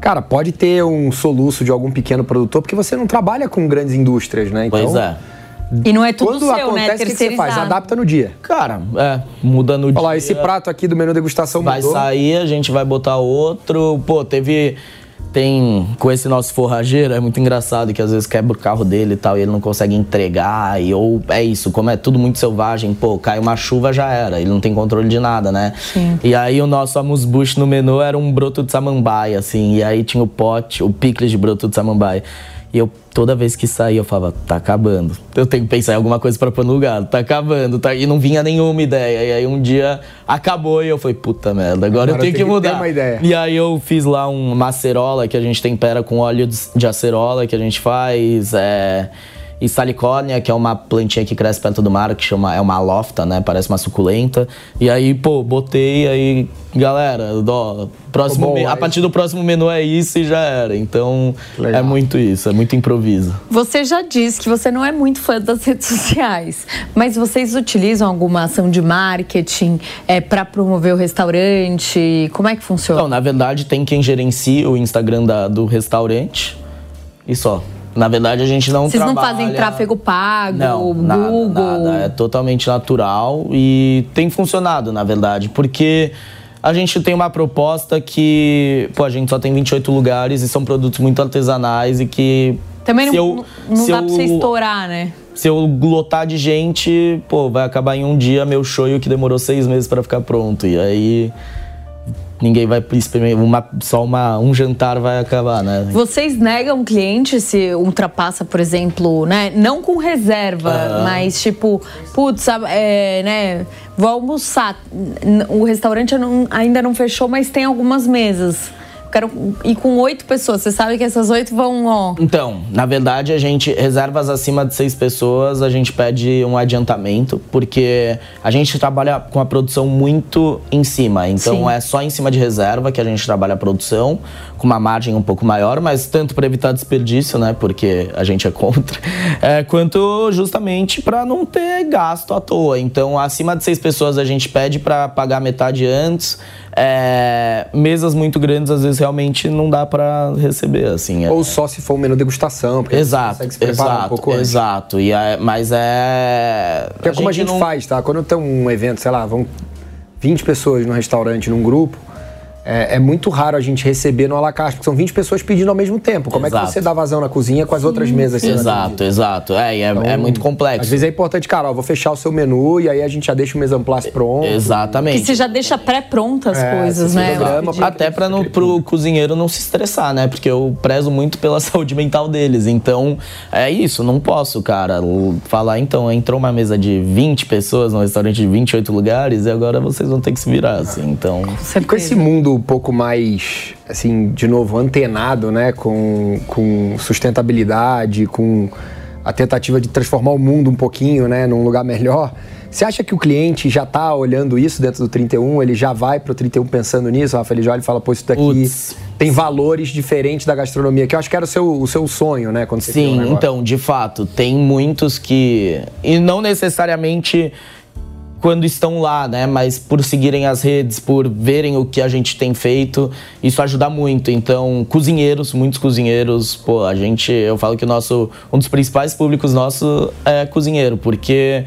Cara, pode ter um soluço de algum pequeno produtor, porque você não trabalha com grandes indústrias, né? Então, pois é. E não é tudo Quando seu, acontece, né? O que você faz? Adapta no dia. Cara, é, muda no Olha dia. Olha lá, esse prato aqui do menu degustação vai mudou. Vai sair, a gente vai botar outro. Pô, teve tem com esse nosso forrageiro, é muito engraçado que às vezes quebra o carro dele e tal, e ele não consegue entregar, e, ou é isso, como é tudo muito selvagem, pô, cai uma chuva já era, ele não tem controle de nada, né? Sim. E aí o nosso amuse no menu era um broto de samambaia, assim, e aí tinha o pote, o picles de broto de samambaia. E eu, toda vez que saía, eu falava, tá acabando. Eu tenho que pensar em alguma coisa para pôr no lugar, tá acabando. Tá... E não vinha nenhuma ideia. E aí um dia acabou e eu falei, puta merda, agora, agora eu tenho que mudar. Que. E aí eu fiz lá uma acerola que a gente tempera com óleo de acerola que a gente faz. É e salicórnia, que é uma plantinha que cresce perto do mar, que chama, é uma lofta, né? Parece uma suculenta. E aí, pô, botei aí, galera, ó, próximo bom, a partir do próximo menu é isso e já era. Então, Legal. é muito isso, é muito improviso. Você já disse que você não é muito fã das redes sociais, mas vocês utilizam alguma ação de marketing é, para promover o restaurante? Como é que funciona? Não, na verdade, tem quem gerencia o Instagram da, do restaurante e só. Na verdade, a gente não Vocês trabalha... não fazem tráfego pago, não, Google? Nada, nada. É totalmente natural e tem funcionado, na verdade, porque a gente tem uma proposta que, pô, a gente só tem 28 lugares e são produtos muito artesanais e que... Também não, eu, não dá eu, pra você estourar, né? Se eu lotar de gente, pô, vai acabar em um dia meu show que demorou seis meses para ficar pronto. E aí ninguém vai experimentar, uma, só uma, um jantar vai acabar, né? Vocês negam cliente se ultrapassa, por exemplo, né? Não com reserva, mas tipo, putz, é, né? Vou almoçar. O restaurante ainda não fechou, mas tem algumas mesas. Quero ir com oito pessoas. Você sabe que essas oito vão, ó. Então, na verdade, a gente, reservas acima de seis pessoas, a gente pede um adiantamento, porque a gente trabalha com a produção muito em cima. Então, Sim. é só em cima de reserva que a gente trabalha a produção, com uma margem um pouco maior, mas tanto para evitar desperdício, né, porque a gente é contra, é, quanto justamente para não ter gasto à toa. Então, acima de seis pessoas a gente pede para pagar metade antes. É, mesas muito grandes, às vezes, realmente não dá para receber, assim. é- Ou só se for um menu degustação, porque Exato, você consegue se preparar exato, um pouco antes. exato. E é- mas é. Que é como a gente não- faz, tá? Quando tem um evento, sei lá, vão 20 pessoas num restaurante, num grupo, é, é muito raro a gente receber no alacarte, porque são 20 pessoas pedindo ao mesmo tempo. Como é Exato. que você dá vazão na cozinha com as outras mesas sendo Exato, exato. É, e é, é muito complexo. Às vezes é importante, cara, ó, vou fechar o seu menu e aí a gente já deixa o en place pronto. Que Exatamente. você já deixa pré-prontas as É, coisas, né? programa pra- Até para pro cozinheiro não se estressar, né? Porque eu prezo muito pela saúde mental deles. Então, é isso, não posso, cara, falar, então, entrou uma mesa de 20 pessoas num restaurante de 28 lugares e agora vocês vão ter que se virar, assim. Então, E com esse mundo um pouco mais, assim, de novo, antenado, né? Com, com sustentabilidade, com a tentativa de transformar o mundo um pouquinho, né? Num lugar melhor. Você acha que o cliente já tá olhando isso dentro do 31? Ele já vai pro 31 pensando nisso, Rafa? Ele já olha e fala, pô, isso daqui Putz. tem valores diferentes da gastronomia, que eu acho que era o seu, o seu sonho, né? Quando você o Sim, então, de fato, tem muitos que. E não necessariamente quando estão lá, né? Mas por seguirem as redes, por verem o que a gente tem feito, isso ajuda muito. Então, cozinheiros, muitos cozinheiros, pô, a gente. Eu falo que o nosso. Um dos principais públicos nosso é cozinheiro, porque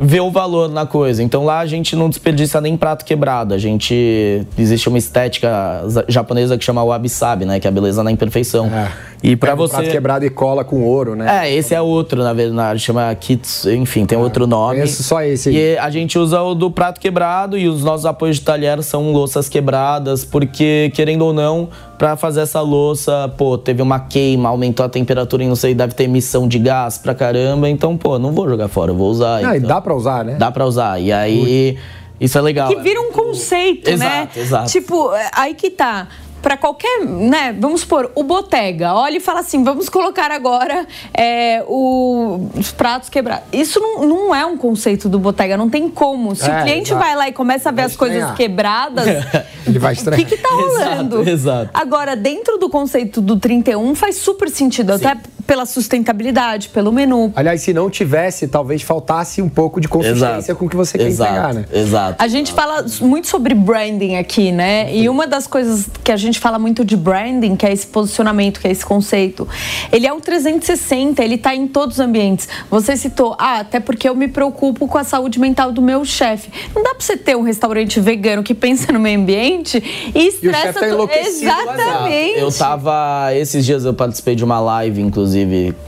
vê o valor na coisa. Então lá a gente não desperdiça nem prato quebrado. A gente existe uma estética japonesa que chama wabi-sabi, né, que é a beleza na imperfeição. É. E para você prato quebrado e cola com ouro, né? é, esse é outro, na verdade, chama Kitsu, enfim, tem outro nome. conheço só esse aí. E a gente usa o do prato quebrado e os nossos apoios de talher são louças quebradas, porque, querendo ou não, pra fazer essa louça, pô, teve uma queima, aumentou a temperatura e não sei, deve ter emissão de gás pra caramba, então, pô, não vou jogar fora, eu vou usar. Não, e então. dá pra usar, né? Dá pra usar. E aí, isso é legal. Que vira um conceito, né? Exato, exato. Tipo, é, aí que tá. Pra qualquer, né? Vamos supor, o Botega olha e fala assim: vamos colocar agora é, o- os pratos quebrados. Isso não, não é um conceito do Botega, não tem como. Se É, o cliente exato. vai lá e começa a ver as coisas estranhar. quebradas, Ele vai o estranhar. que, que tá rolando? Exato, exato. Agora, dentro do conceito do 31, faz super sentido, até pela sustentabilidade, pelo menu. Aliás, se não tivesse, talvez faltasse um pouco de consistência Exato. com o que você quer exato, entregar, né? Exato. A gente fala muito sobre branding aqui, né? E uma das coisas que a gente fala muito de branding, que é esse posicionamento, que é esse conceito, ele é um 360, ele tá em todos os ambientes. Você citou, ah, até porque eu me preocupo com a saúde mental do meu chefe. Não dá pra você ter um restaurante vegano que pensa no meio ambiente e estressa... chefe tá enlouquecido. Exatamente. Eu tava. Esses dias eu participei de uma live, inclusive,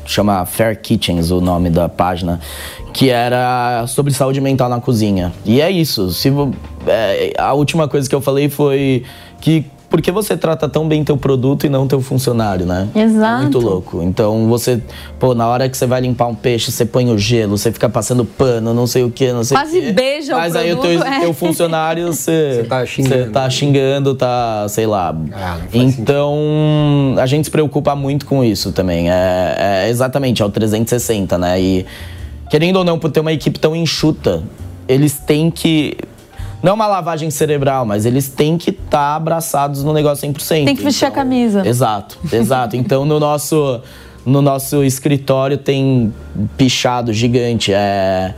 chama Fair Kitchens, o nome da página, que era sobre saúde mental na cozinha. E é isso. Se, é, a última coisa que eu falei foi que. Por que você trata tão bem teu produto e não teu funcionário, né? Exato. É muito louco. Então você, pô, na hora que você vai limpar um peixe, você põe o gelo, você fica passando pano, não sei o que, não sei Quase o quê. beija o Mas aí o teu, é. teu funcionário, você, Você tá xingando. você tá xingando, tá, sei lá. Ah, então, a gente se preocupa muito com isso também. É, é exatamente, é o 360, né? E querendo ou não, por ter uma equipe tão enxuta, eles têm que. Não é uma lavagem cerebral, mas eles têm que estar abraçados no negócio 100%. Tem que vestir a camisa. Exato, exato. Então, no nosso, no nosso escritório tem pichado gigante. É.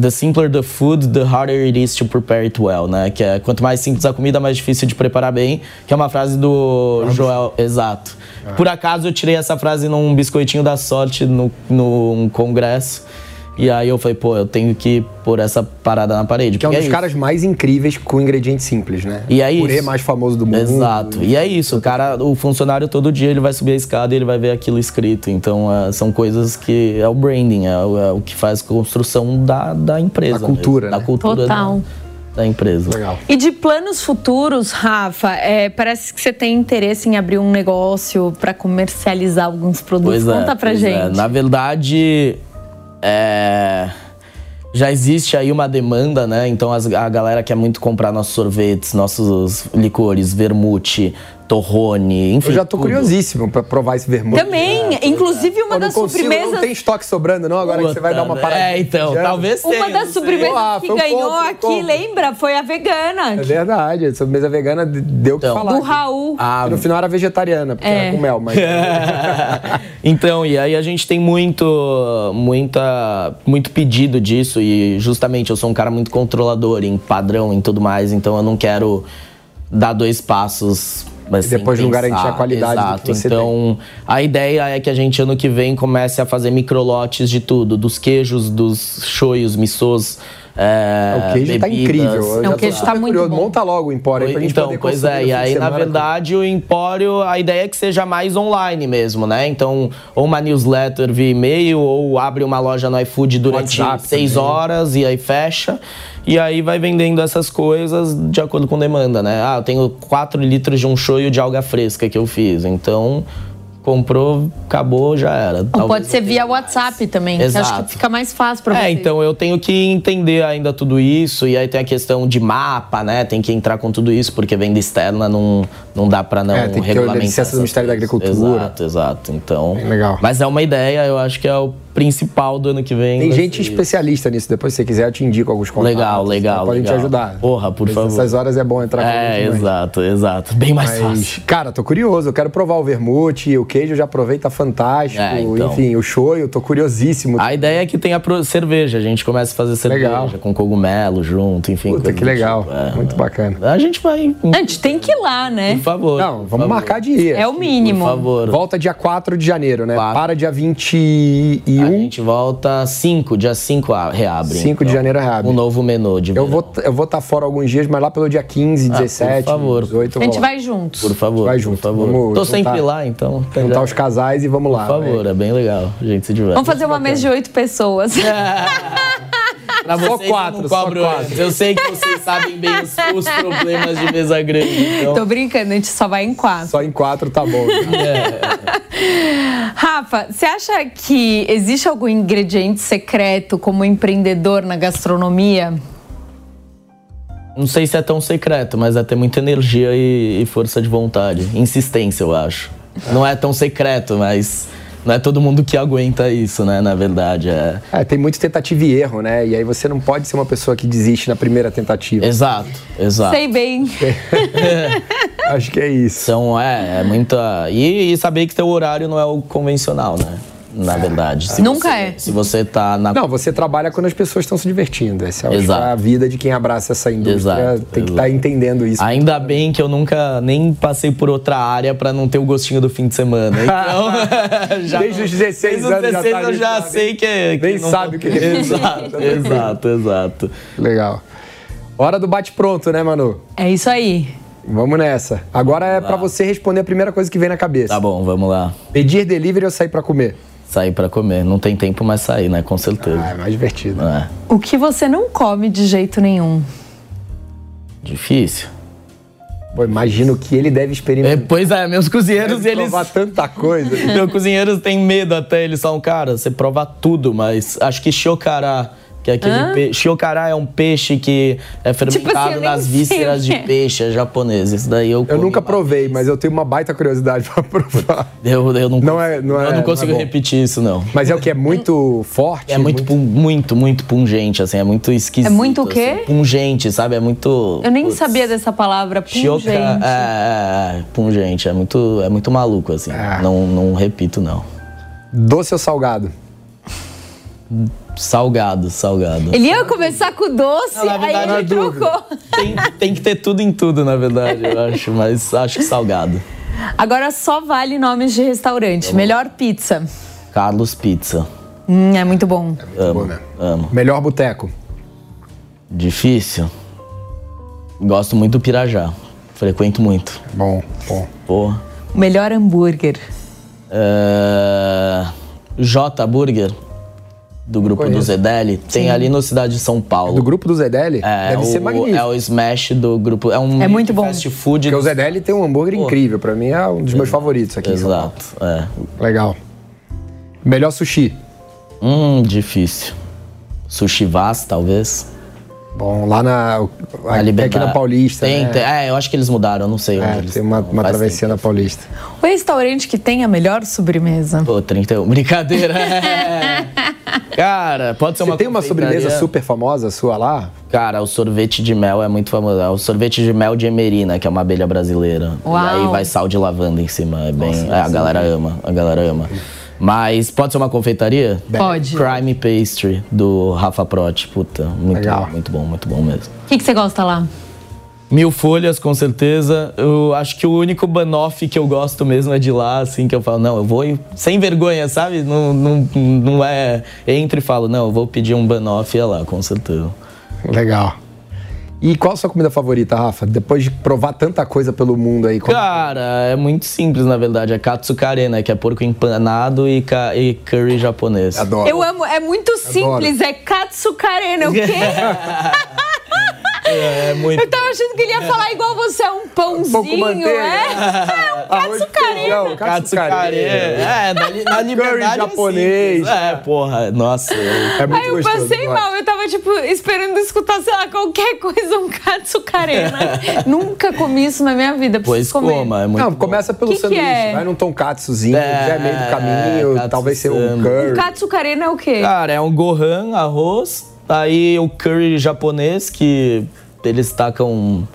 The simpler the food, the harder it is to prepare it well, né? Que é quanto mais simples a comida, mais difícil de preparar bem. Que é uma frase do Joel. Exato. Por acaso eu tirei essa frase num biscoitinho da sorte no, num congresso. E aí eu falei, pô, eu tenho que pôr essa parada na parede. Que é um porque dos isso. caras mais incríveis com ingredientes simples, né? E é o purê isso. mais famoso do mundo. Exato. E é isso, o cara, o funcionário todo dia ele vai subir a escada e ele vai ver aquilo escrito. Então é, são coisas que é o branding, é, o- é o que faz construção da, da empresa. Da cultura, mesmo, né? Da cultura Total. Da, da empresa. Legal. E de planos futuros, Rafa, é, parece que você tem interesse em abrir um negócio para comercializar alguns produtos. Pois é, Conta pra pois é. gente. Na verdade, é, já existe aí uma demanda, né? Então as- a galera quer muito comprar nossos sorvetes, nossos licores, vermute, torrone, enfim. Eu já tô tudo. curiosíssimo pra provar esse vermute. Também, inclusive uma Eu não das consigo, sobremesas. não tem estoque sobrando, não, agora que você vai dar uma Puta, parada. É, então, talvez tenha. Uma das sobremesas Ah, que um ganhou ponto, aqui, ponto. lembra? Foi a vegana. É verdade, a sobremesa vegana deu o que Então. falar. Do Raul. Ah, no final era vegetariana, porque É. era com mel, mas. então, e aí a gente tem muito, muita, muito pedido disso e justamente eu sou um cara muito controlador em padrão, em tudo mais, então eu não quero dar dois passos. Mas E depois não garantir a qualidade do que Exato. você então, a ideia é que a gente ano que vem comece a fazer microlotes de tudo, dos queijos, dos shoyos, missôs. É, o queijo tá bebidas. incrível. Não, o queijo super tá muito curioso. bom. Monta logo o empório aí pra gente então, poder pois é, e aí, na verdade, o Empório, a ideia é que seja mais online mesmo, né? Então, ou uma newsletter via e-mail, ou abre uma loja no iFood durante WhatsApp seis também. horas e aí fecha. E aí vai vendendo essas coisas de acordo com demanda, né? Ah, eu tenho 4 litros de um shoyu de alga fresca que eu fiz. Então, comprou, acabou, já era. Ou pode ser via mais. WhatsApp também. que eu acho Exato. que fica mais fácil pra você. É, então eu tenho que entender ainda tudo isso, e aí tem a questão de mapa, né? Tem que entrar com tudo isso, porque venda externa não, não dá pra não É, tem que regulamentar. licença do Ministério da. Agricultura. Exato, exato. Então. Bem legal. Mas é uma ideia, eu acho que é o principal do ano que vem. Tem gente ser especialista nisso. Depois, se você quiser, eu te indico alguns contatos. Legal, legal, Podem te legal. ajudar. Porra, por favor. Essas horas é bom entrar com É, gente, mas- exato, exato. Bem mais Mas, fácil. cara, tô curioso. Eu quero provar o vermute, o queijo eu já provei, tá fantástico. É, então. Enfim, o shoyu, tô curiosíssimo. A ideia é que tenha cerveja, a gente começa a fazer cerveja Legal. com cogumelo junto, enfim. Puta, que legal. tipo. É, Muito bacana. A gente vai. A gente tem que ir lá, né? Por favor. Não, por vamos favor. marcar de ir. É o mínimo. Por favor. Volta dia 4 de janeiro, né? Quatro. Para dia 21. A gente volta 5, dia 5 reabre. 5 de janeiro reabre. Um novo menu de Eu verão. vou eu vou estar fora alguns dias, mas lá pelo dia 15, Ah, 17, por favor. 18 eu A gente vai juntos. Por favor, Vai por junto, favor. vamos Tô juntar- sempre lá, então. tá Juntar já- os casais e vamos lá. Por favor, né? é bem legal. A gente se diverte. Vamos fazer uma mesa de oito pessoas. Pra Só vocês, quatro, eu não só quatro. Eu sei que vocês sabem bem os, os problemas de mesa grande. Então... Tô brincando, a gente só vai em quatro. Só em 4 tá bom. Rafa, você acha que existe algum ingrediente secreto como empreendedor na gastronomia? Não sei se é tão secreto, mas é ter muita energia e, e força de vontade. Insistência, eu acho. Não é tão secreto, mas não é todo mundo que aguenta isso, né? Na verdade, é. É, tem muito tentativa e erro, né? E aí você não pode ser uma pessoa que desiste na primeira tentativa. Exato, exato. Sei bem. Acho que é isso. Então, é, é muita. E, e saber que teu horário não é o convencional, né? Na verdade. Se Nunca você- é. Se você tá na. Não, você trabalha quando as pessoas estão se divertindo. Essa é a vida de quem abraça essa indústria. Exato, tem que estar entendendo isso. Ainda bem que eu nunca nem passei por outra área pra não ter o gostinho do fim de semana. Então, já Desde os 16 desde os anos já 16 tá eu já sabe? sei que, que Nem não- sabe o que é. Exato, exato, exato. Legal. Hora do bate-pronto, né, Manu? É isso aí. Vamos nessa. Agora é pra você responder a primeira coisa que vem na cabeça. Tá bom, vamos lá. Pedir delivery ou sair pra comer? Sair pra comer. Não tem tempo, mas sair, né? Com certeza. Ah, é mais divertido. É. O que você não come de jeito nenhum? Difícil. Pô, imagino que ele deve É, experimentar. pois é, meus cozinheiros, Deve eles. provar tanta coisa. Meus cozinheiros têm medo até, eles são, cara, você prova tudo, mas acho que chocará, que é aquele peixe. Chocará é um peixe que é fermentado assim, eu nem nas vísceras de é. peixe, é japonês. Isso daí eu Eu nunca provei, mas eu tenho uma baita curiosidade pra provar. Eu, eu não, Não é- não é- eu não não é consigo repetir isso, não. Mas é o que? É muito forte? É muito, pun- muito, muito pungente, assim, é muito esquisito. É muito o quê? assim. Pungente, sabe? É muito. Eu nem putz, sabia dessa palavra, pungente. é, é, é, pungente, é muito, é muito maluco, assim. Ah. Não, não repito, não. Doce ou salgado? Salgado, salgado. Ele ia começar com doce, Não, na aí verdade, ele é trocou. Tem, tem que ter tudo em tudo, na verdade, eu acho. Mas acho que salgado. Agora só vale nomes de restaurante. Melhor pizza. Carlos Pizza. Hum, é muito bom. Amo, bom, né? amo. Melhor boteco? Difícil. Gosto muito do Pirajá. Frequento muito. Bom, bom. Porra. Melhor hambúrguer. É... J Burger, do grupo do. Zedeli. Tem ali no Cidade de São Paulo. Do grupo do Zedeli? É, Deve o, ser magnífico. É o Smash do grupo. É um É muito bom. fast food. Porque o do- Zedeli tem um hambúrguer incrível. Pra mim é um dos meus favoritos aqui. Exato, é. Legal. Melhor sushi? Hum, difícil. Sushi Vaz, talvez. Bom, lá na. Na Aqui Liberdade. na Paulista. Tem, né? tem- é, eu acho que eles mudaram, eu não sei onde É, tem uma, uma travessia tempo. na Paulista. O restaurante que tem a melhor sobremesa. Pô, 31. Brincadeira. é. Cara, pode ser Você uma tem uma sobremesa super famosa sua lá? Cara, o sorvete de mel é muito famoso. É o sorvete de mel de emerina, que é uma abelha brasileira. Uau. E aí vai sal de lavanda em cima. É bem. é, a galera ama. A galera ama. Mas pode ser uma confeitaria? Pode. Crime Pastry, do Rafa Prot. Puta, muito Legal. bom, muito bom, muito bom mesmo. O que, que você gosta lá? Mil folhas, com certeza. Eu acho que o único banoff que eu gosto mesmo é de lá, assim, que eu falo, não, eu vou sem vergonha, sabe? Não, não, não é. Entro e falo, não, eu vou pedir um banoff e é lá, com certeza. Legal. E qual a sua comida favorita, Rafa? Depois de provar tanta coisa pelo mundo aí. como- Cara, é muito simples, na verdade. É katsukare, né? Que é porco empanado e, ca- e curry japonês. Adoro. Eu amo, é muito simples, é katsukarena, o quê? É muito. Eu tava achando que ele ia falar igual você, é um pãozinho, pouco com manteiga. é? É um Arroz, katsukarena. feijão, Katsukare. É, na, na liberdade. japonês. É, é, porra, nossa. eu- É muito Aí eu gostoso, passei mal, eu tava, tipo, esperando escutar, sei lá, qualquer coisa, um katsukarena. Nunca comi isso na minha vida, preciso Pois comer. coma, é muito Não, bom. começa pelo Que que sanduíche. é? Vai num tonkatsuzinho, É, já é meio do caminho, talvez ser um curry. Um katsukarena é o quê? Cara, é um gohan, arroz, aí o curry japonês, que eles tacam,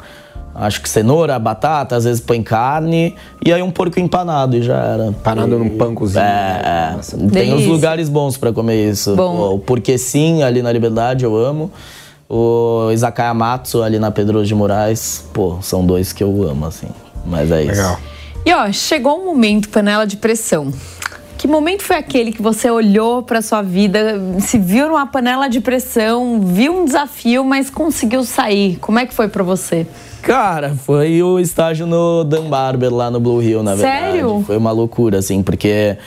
acho que cenoura, batata, às vezes põe carne, e aí um porco empanado e já era. Empanado num pancozinho. É, é. Nossa. tem Delícia. uns lugares bons pra comer isso. Bom. O Porque Sim, ali na Liberdade, eu amo. O Izakaya Matsu, ali na Pedroso de Moraes, pô, são dois que eu amo, assim. Mas é isso. Legal. E ó, chegou um momento, panela de pressão. Que momento foi aquele que você olhou pra sua vida, se viu numa panela de pressão, viu um desafio, mas conseguiu sair? Como é que foi pra você? Cara, foi o estágio no Dan Barber lá no Blue Hill, na verdade. Sério? Foi uma loucura, assim, porque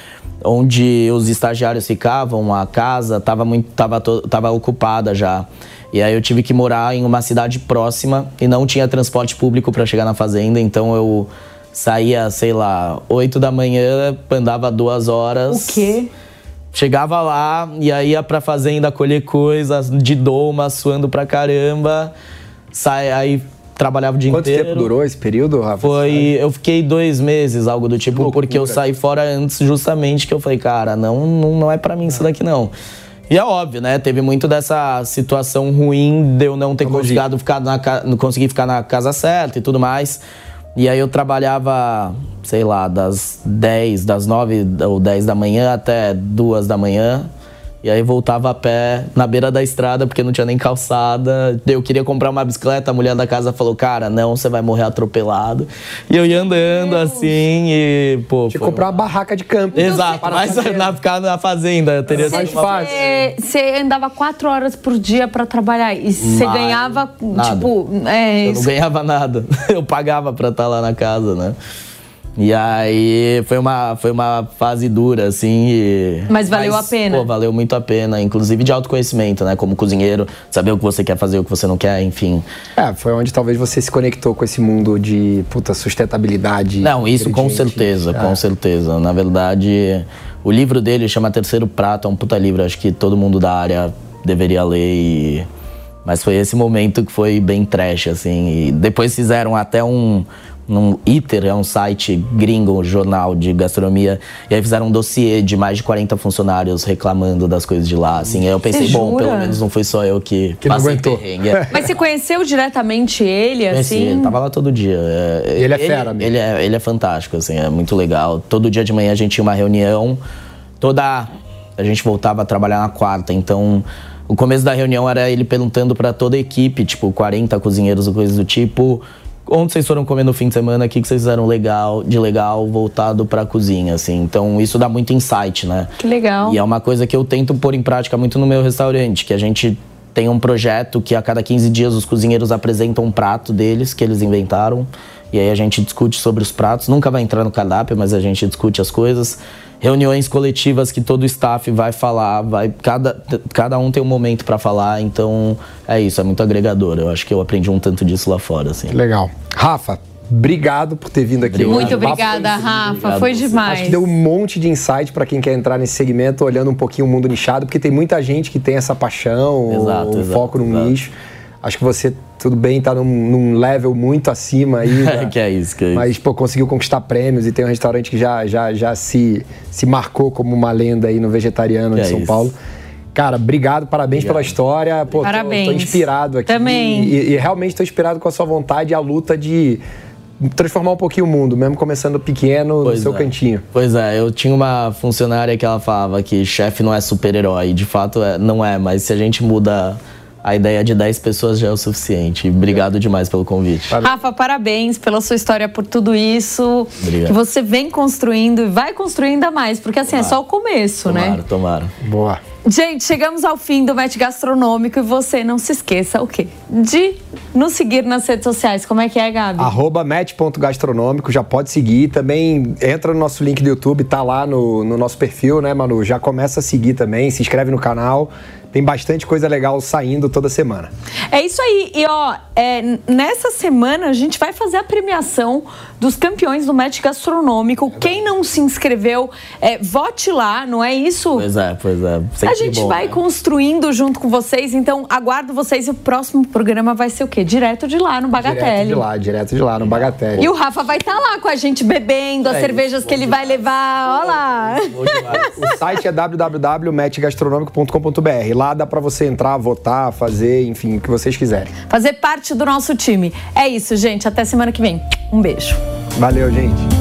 onde os estagiários ficavam, a casa tava muito tava, tava ocupada já. E aí eu tive que morar em uma cidade próxima e não tinha transporte público para chegar na fazenda, então eu saía, sei lá, 8 da manhã, andava duas horas. O quê? Chegava lá e aí ia pra fazenda colher coisas de doma, suando pra caramba. Sai, aí trabalhava o dia Quanto inteiro. tempo durou esse período, Rafa? Foi. Eu fiquei dois meses, algo do tipo, loucura. porque eu saí fora antes, justamente que eu falei, cara, não, não, não é pra mim isso daqui não. E é óbvio, né? Teve muito dessa situação ruim de eu não ter conseguido ficar na, conseguir ficar na casa certa e tudo mais. E aí eu trabalhava, sei lá, das 10, das 9 ou 10 da manhã até 2 da manhã. E aí voltava a pé na beira da estrada, porque não tinha nem calçada. Eu queria comprar uma bicicleta, a mulher da casa falou, cara, não, você vai morrer atropelado. E eu ia andando assim e, pô. Tinha que foi- comprar uma barraca de campo. Exato, Para mas na, ficar na fazenda teria Mais sido uma- fácil. Você, andava quatro horas por dia pra trabalhar e você ganhava, Nada. tipo, é Eu não ganhava nada. Eu pagava pra estar lá na casa, né? E aí foi uma, foi uma fase dura, assim. e- Mas valeu a pena. Pô, valeu muito a pena, inclusive de autoconhecimento, né? Como cozinheiro, saber o que você quer fazer, o que você não quer, enfim. É, foi onde talvez você se conectou com esse mundo de puta sustentabilidade. Não, isso com certeza, É. com certeza. Na verdade, o livro dele chama Terceiro Prato, é um puta livro, acho que todo mundo da área deveria ler. e- Mas foi esse momento que foi bem trash, assim. E depois fizeram até um. Um ITER, é um site gringo, um jornal de gastronomia, e aí fizeram um dossiê de mais de 40 funcionários reclamando das coisas de lá, assim. Aí eu pensei, bom, pelo menos não foi só eu que, Que passei aguentou. perrengue. É. Mas você conheceu diretamente ele, Conheci, assim? ele tava lá todo dia. É, E ele é fera mesmo. Ele é, ele é fantástico, assim, é muito legal. Todo dia de manhã a gente tinha uma reunião. Toda. A gente voltava a trabalhar na quarta, então. O começo da reunião era ele perguntando pra toda a equipe, tipo, 40 cozinheiros ou coisas do tipo. Onde vocês foram comer no fim de semana? O que que vocês fizeram legal, de legal voltado pra cozinha, assim. Então isso dá muito insight, né? Que legal. E é uma coisa que eu tento pôr em prática muito no meu restaurante, que a gente tem um projeto que a cada 15 dias os cozinheiros apresentam um prato deles que eles inventaram. E aí a gente discute sobre os pratos. Nunca vai entrar no cardápio, mas a gente discute as coisas. Reuniões coletivas que todo o staff vai falar, vai cada, cada um tem um momento para falar, então é isso, é muito agregador. Eu acho que eu aprendi um tanto disso lá fora, assim. Legal. Rafa, obrigado por ter vindo aqui. Muito obrigada, Rafa. Obrigado Foi demais. Acho que deu um monte de insight para quem quer entrar nesse segmento, olhando um pouquinho o mundo nichado, porque tem muita gente que tem essa paixão, Exato, o exato, foco no exato. nicho. Acho que você, tudo bem, tá num, num level muito acima aí. né? que é isso, que é isso. Mas, pô, conseguiu conquistar prêmios e tem um restaurante que já, já, já se, se marcou como uma lenda aí no vegetariano Que de é São isso. Paulo. Cara, obrigado, parabéns pela história. Pô, tô- Parabéns. Tô, inspirado aqui. Também. E, e realmente tô inspirado com a sua vontade e a luta de transformar um pouquinho o mundo, mesmo começando pequeno no Pois seu é. cantinho. Pois é, eu tinha uma funcionária que ela falava que chefe não é super-herói. De fato, é- não é, mas se a gente muda a ideia de 10 pessoas já é o suficiente. Obrigado demais pelo convite. Rafa, parabéns pela sua história, por tudo isso. Obrigado. Que você vem construindo e vai construir ainda mais, porque assim, é só o começo, Tomara, né? tomara. Boa. Gente, chegamos ao fim do Match Gastronômico e você não se esqueça o quê? De nos seguir nas redes sociais. Como é que é, Gabi? Arroba match.gastronômico, já pode seguir. Também entra no nosso link do YouTube, tá lá no, no nosso perfil, né, Manu? Já começa a seguir também, se inscreve no canal. Tem bastante coisa legal saindo toda semana. É isso aí. E ó, é, nessa semana a gente vai fazer a premiação dos campeões do Match Gastronômico. Quem não se inscreveu, é, vote lá, não é isso? Pois é, pois é. A Sempre gente bom, vai né? construindo junto com vocês, então aguardo vocês e o próximo programa vai ser o quê? Direto de lá, no Direto Bagatelle. de lá, direto de lá, no Bagatelle. E o Rafa vai estar lá com a gente bebendo as É cervejas isso, que ele vai levar. Olha lá. Demais. O site é www.matchgastronômico.com.br. Lá dá pra você entrar, votar, fazer, enfim, o que vocês quiserem. Fazer parte do nosso time. É isso, gente. Até semana que vem. Um beijo. Valeu, gente.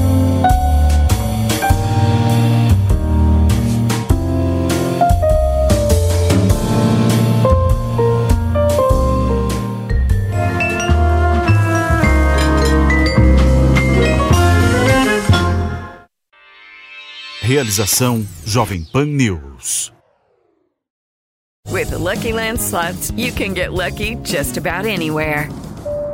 Realização Jovem Pan News. With the Lucky Land slots, you can get lucky just about anywhere.